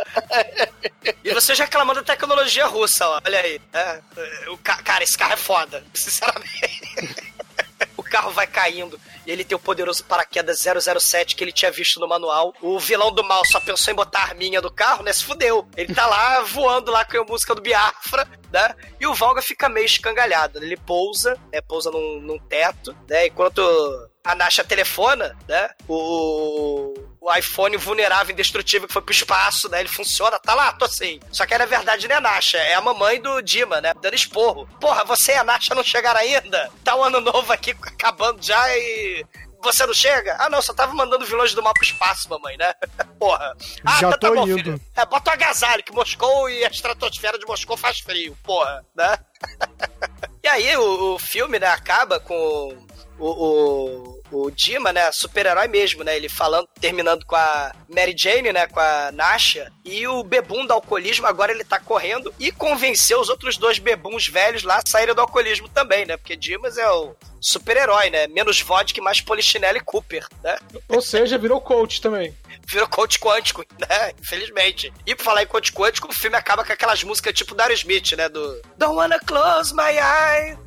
E você já reclamando da tecnologia russa, ó. Olha aí. né? O ca- Cara, esse carro é foda. Sinceramente. Carro vai caindo e ele tem o poderoso paraquedas 007 que ele tinha visto no manual. O vilão do mal só pensou em botar a arminha do carro, né? Se fudeu. Ele tá lá voando lá com a música do Biafra, né? E o Valga fica meio escangalhado. Ele pousa, né? Pousa num, num teto, né? Enquanto a Nasha telefona, né? O, o iPhone vulnerável, indestrutível, que foi pro espaço, né? Ele funciona, tá lá, tô assim. Só que na verdade não é a Nasha, é a mamãe do Dima, né? Dando esporro. Porra, você e a Nasha não chegaram ainda? Tá o ano novo aqui acabando já e. Você não chega? Ah, não, só tava mandando vilões do mal pro espaço, mamãe, né? Porra. Ah, Já tá, tá tô bom, indo. filho. É, bota o agasalho, que Moscou e a estratosfera de Moscou faz frio, porra, né? E aí o, o filme, né, acaba com o, o, o Dima, né, super-herói mesmo, né, ele falando, terminando com a Mary Jane, né, com a Nasha, e o bebum do alcoolismo, agora ele tá correndo e convenceu os outros dois bebuns velhos lá a saírem do alcoolismo também, né, porque Dimas é o super-herói, né, menos vodka e mais Polichinelle e Cooper, né, Ou seja, virou coach também. virou coach quântico, né? Infelizmente. E por falar em coach quântico, o filme acaba com aquelas músicas tipo Dario Smith, né? Do Don't wanna close my eyes,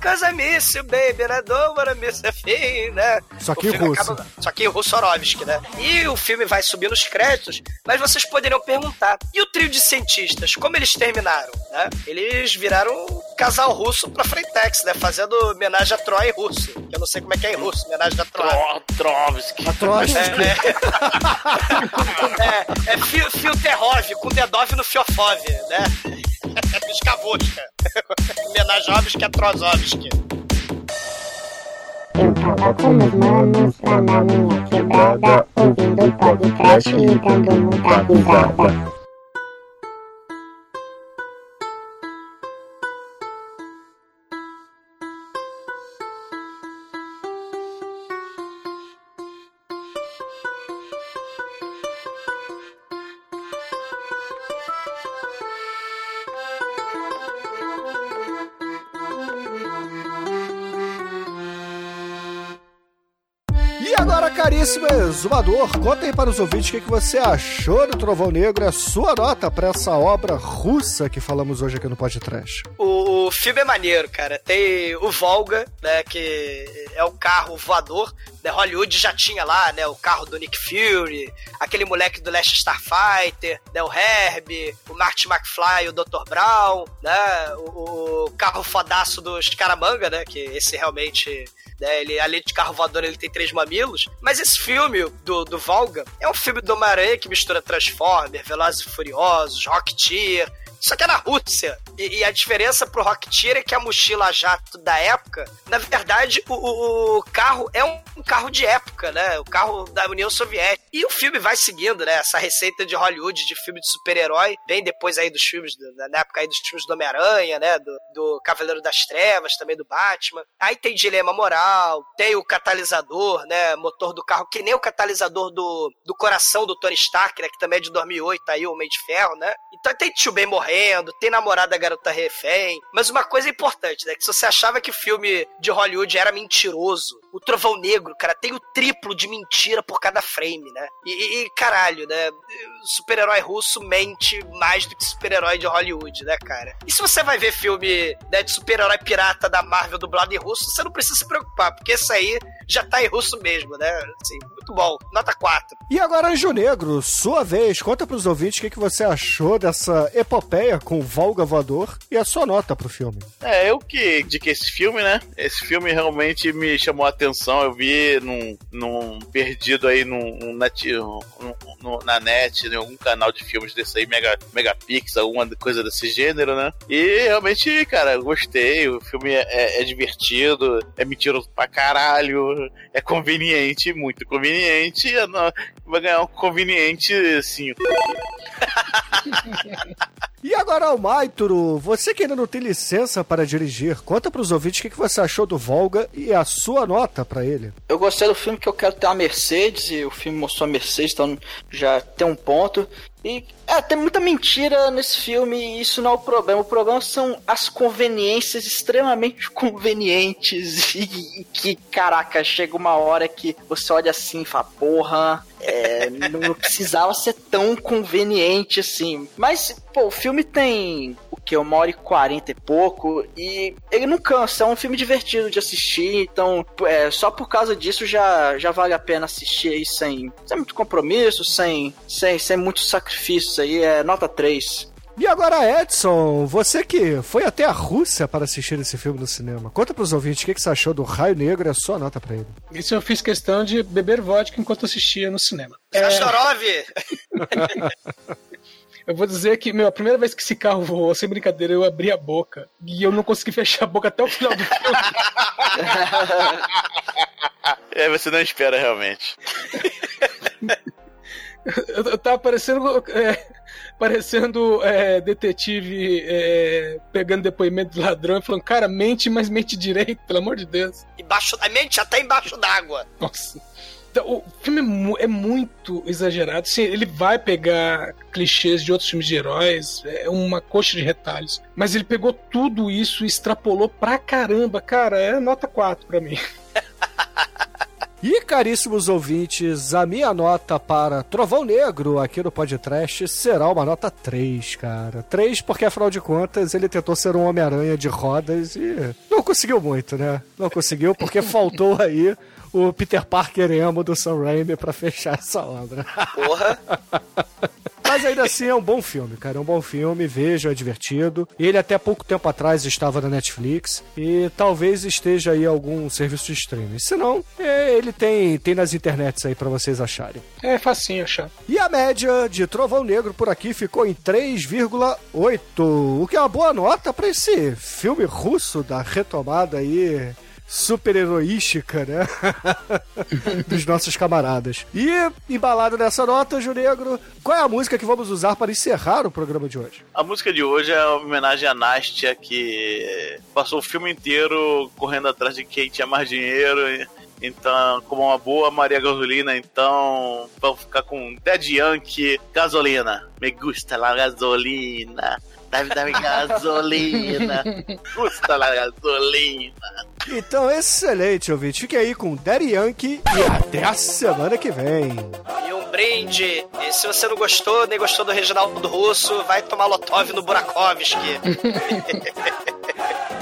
cause I miss you, baby, I don't wanna miss a thing, né? Só que O russo. acaba- Só que em Russorovski, né? E o filme vai subir nos créditos, mas vocês poderiam perguntar, e o trio de cientistas, como eles terminaram, né? Eles viraram um casal russo pra Freitex, né? Fazendo homenagem a Troy em russo. que Eu não sei como é que é em russo, homenagem a Troy. Tro- Trovski. A troça. É, é fio, fio Terrov com Dedov no Fiofov, né? Piscavosca. Homenagem a Trozovski. Eu tava com meus manos lá na minha quebrada, ouvindo podcast e dando muita risada. Agora, caríssimo exumador, conta aí para os ouvintes o que, que você achou do Trovão Negro e a sua nota para essa obra russa que falamos hoje aqui no podcast. O, o filme é maneiro, cara. Tem o Volga, né? Que é um carro voador. Né, Hollywood já tinha lá, né? O carro do Nick Fury, aquele moleque do Last Starfighter, né? O Herb, o Marty McFly, o Dr. Brown, né? O, o carro fodaço dos Caramanga, né? Que esse realmente né? Ele, além de carro voador, ele tem três mamilos. Mas esse filme do, do Volga é um filme do Homem-Aranha que mistura Transformers, Velozes e Furiosos, Rocketeer. Só que é na Rússia. E, e a diferença pro Rocketeer é que a mochila jato da época, na verdade, o, o- carro é um, carro de época, né? O carro da União Soviética. E o filme vai seguindo, né? Essa receita de Hollywood de filme de super-herói, bem depois aí dos filmes, na época aí dos filmes do Homem-Aranha, né? Do, do Cavaleiro das Trevas, também do Batman. Aí tem dilema moral, tem o catalisador, né? Motor do carro, que nem o catalisador do, do coração do Tony Stark, né? Que também é de 2008, tá aí o Homem de Ferro, né? Então tem tio Ben morrendo, tem namorada garota refém. Mas uma coisa importante, né? Que se você achava que o filme de Hollywood era mentiroso, o Trovão Negro, cara, tem o triplo de mentira por cada frame, né? E, e caralho, né? Super-herói russo mente mais do que super-herói de Hollywood, né, cara? E se você vai ver filme né, de super-herói pirata da Marvel dublado em russo, você não precisa se preocupar, porque esse aí já tá em russo mesmo, né? Assim, muito bom. Nota 4. E agora, Anjo Negro, sua vez, conta pros ouvintes o que, que você achou dessa epopeia com o Volga Voador e a sua nota pro filme. É, eu que indiquei esse filme, né? Esse filme realmente me chamou a atenção. Eu vi num, num perdido aí num, num net, num- num- na net, em algum canal de filmes desse aí, Mega, Megapix, alguma coisa desse gênero, né? E realmente, cara, eu gostei. O filme é, é divertido, é mentiroso pra caralho, é conveniente, muito conveniente. Vai ganhar um conveniente 5. E agora, Almaituro, você que ainda não tem licença para dirigir, conta pros ouvintes o que, que você achou do Volga e a sua nota pra ele. Eu gostei do filme que eu quero ter uma Mercedes e o filme mostrou a Mercedes, então já tem um ponto. E é, tem muita mentira nesse filme e isso não é o problema. O problema são as conveniências extremamente convenientes e, e que, caraca, chega uma hora que você olha assim e fala, porra, é, não precisava ser tão conveniente assim. Mas, pô, o filme tem o que? Uma hora e quarenta e pouco e ele não cansa, é um filme divertido de assistir, então é, só por causa disso já, já vale a pena assistir aí sem, sem muito compromisso, sem, sem, sem muitos sacrifícios aí, é nota 3. E agora, Edson, você que foi até a Rússia para assistir esse filme no cinema, conta pros ouvintes o que, que você achou do Raio Negro e a sua nota pra ele. Isso eu fiz questão de beber vodka enquanto assistia no cinema. É, Sachorov! eu vou dizer que, meu, a primeira vez que esse carro voou, sem brincadeira, eu abri a boca e eu não consegui fechar a boca até o final do filme. É, você não espera realmente. Eu, eu tava parecendo. É, parecendo é, detetive é, pegando depoimento do ladrão e falando, cara, mente, mas mente direito, pelo amor de Deus. Embaixo, a mente até embaixo d'água. Nossa. Então, o filme é, é muito exagerado. Sim, ele vai pegar clichês de outros filmes de heróis, é uma coxa de retalhos. Mas ele pegou tudo isso e extrapolou pra caramba. Cara, é nota 4 pra mim. E caríssimos ouvintes, a minha nota para Trovão Negro aqui no podcast será uma nota 3, cara. 3 porque, afinal de contas, ele tentou ser um Homem-Aranha de rodas e não conseguiu muito, né? Não conseguiu porque faltou aí o Peter Parker emo do Sam Raimi pra fechar essa obra. Porra. Mas ainda assim é um bom filme, cara. É um bom filme, veja, é divertido. Ele até pouco tempo atrás estava na Netflix e talvez esteja aí algum serviço de streaming. Se não, é, ele tem, tem nas internets aí pra vocês acharem. É facinho achar. E a média de Trovão Negro por aqui ficou em 3,8, o que é uma boa nota pra esse filme russo da retomada aí super-heroística, né? Dos nossos camaradas. E, embalado nessa nota, Ju Negro, qual é a música que vamos usar para encerrar o programa de hoje? A música de hoje é uma homenagem a Nastia, que passou o filme inteiro correndo atrás de quem tinha mais dinheiro. Então, como uma boa Maria Gasolina, então vamos ficar com Dead Yankee, Gasolina. Me gusta la gasolina. Deve dar gasolina. Gusta la gasolina. Então, excelente, ouvinte. Fique aí com Daddy Yankee e até a semana que vem. E um brinde. E se você não gostou, nem gostou do Reginaldo Russo, vai tomar Lotov no Burakovski.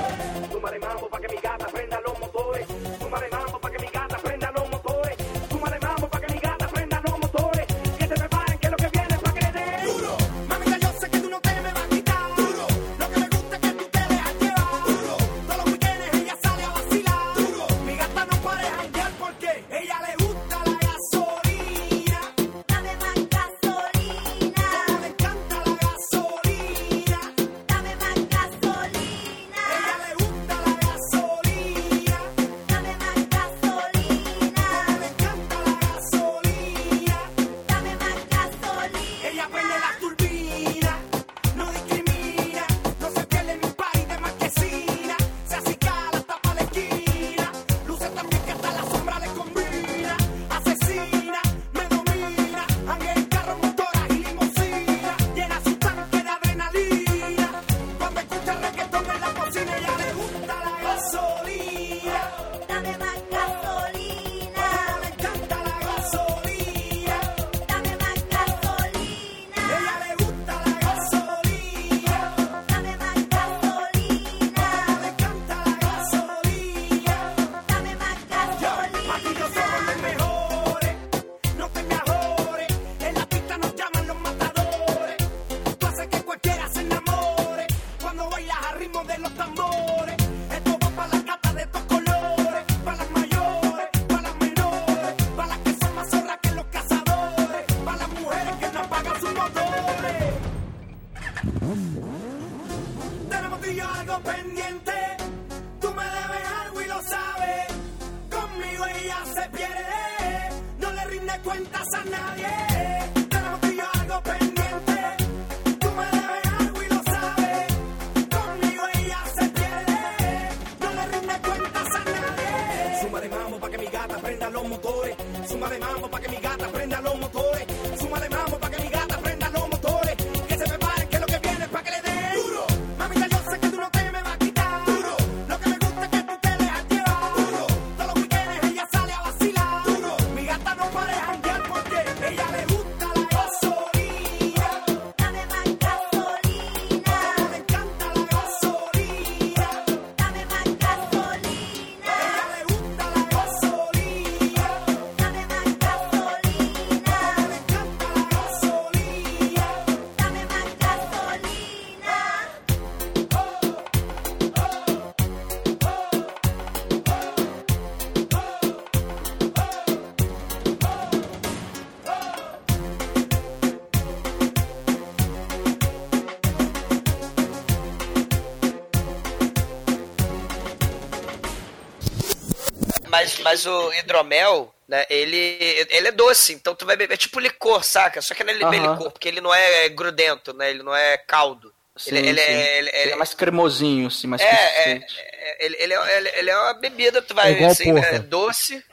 Mas, mas o hidromel, né, ele, ele é doce, então tu vai beber, é tipo licor, saca? Só que não é Aham. licor, porque ele não é grudento, né? Ele não é caldo. Sim, ele, ele sim. é, ele, Ele é mais cremosinho, assim, mais é, é, é, ele, ele, é, ele, ele é uma bebida, tu vai É igual assim, porra. é doce,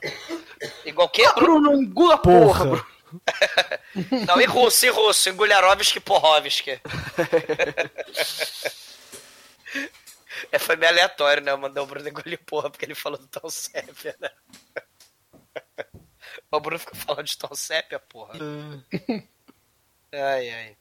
igual que? Bruno, engula Porra. Bruno. Não, em russo, em russo, em Gulharovski Porrovski. É, foi meio aleatório, né? Eu mandei o Bruno engolir porra porque ele falou do Tom Sépia, né? O Bruno ficou falando de Tom Sépia, porra. Ai, ai.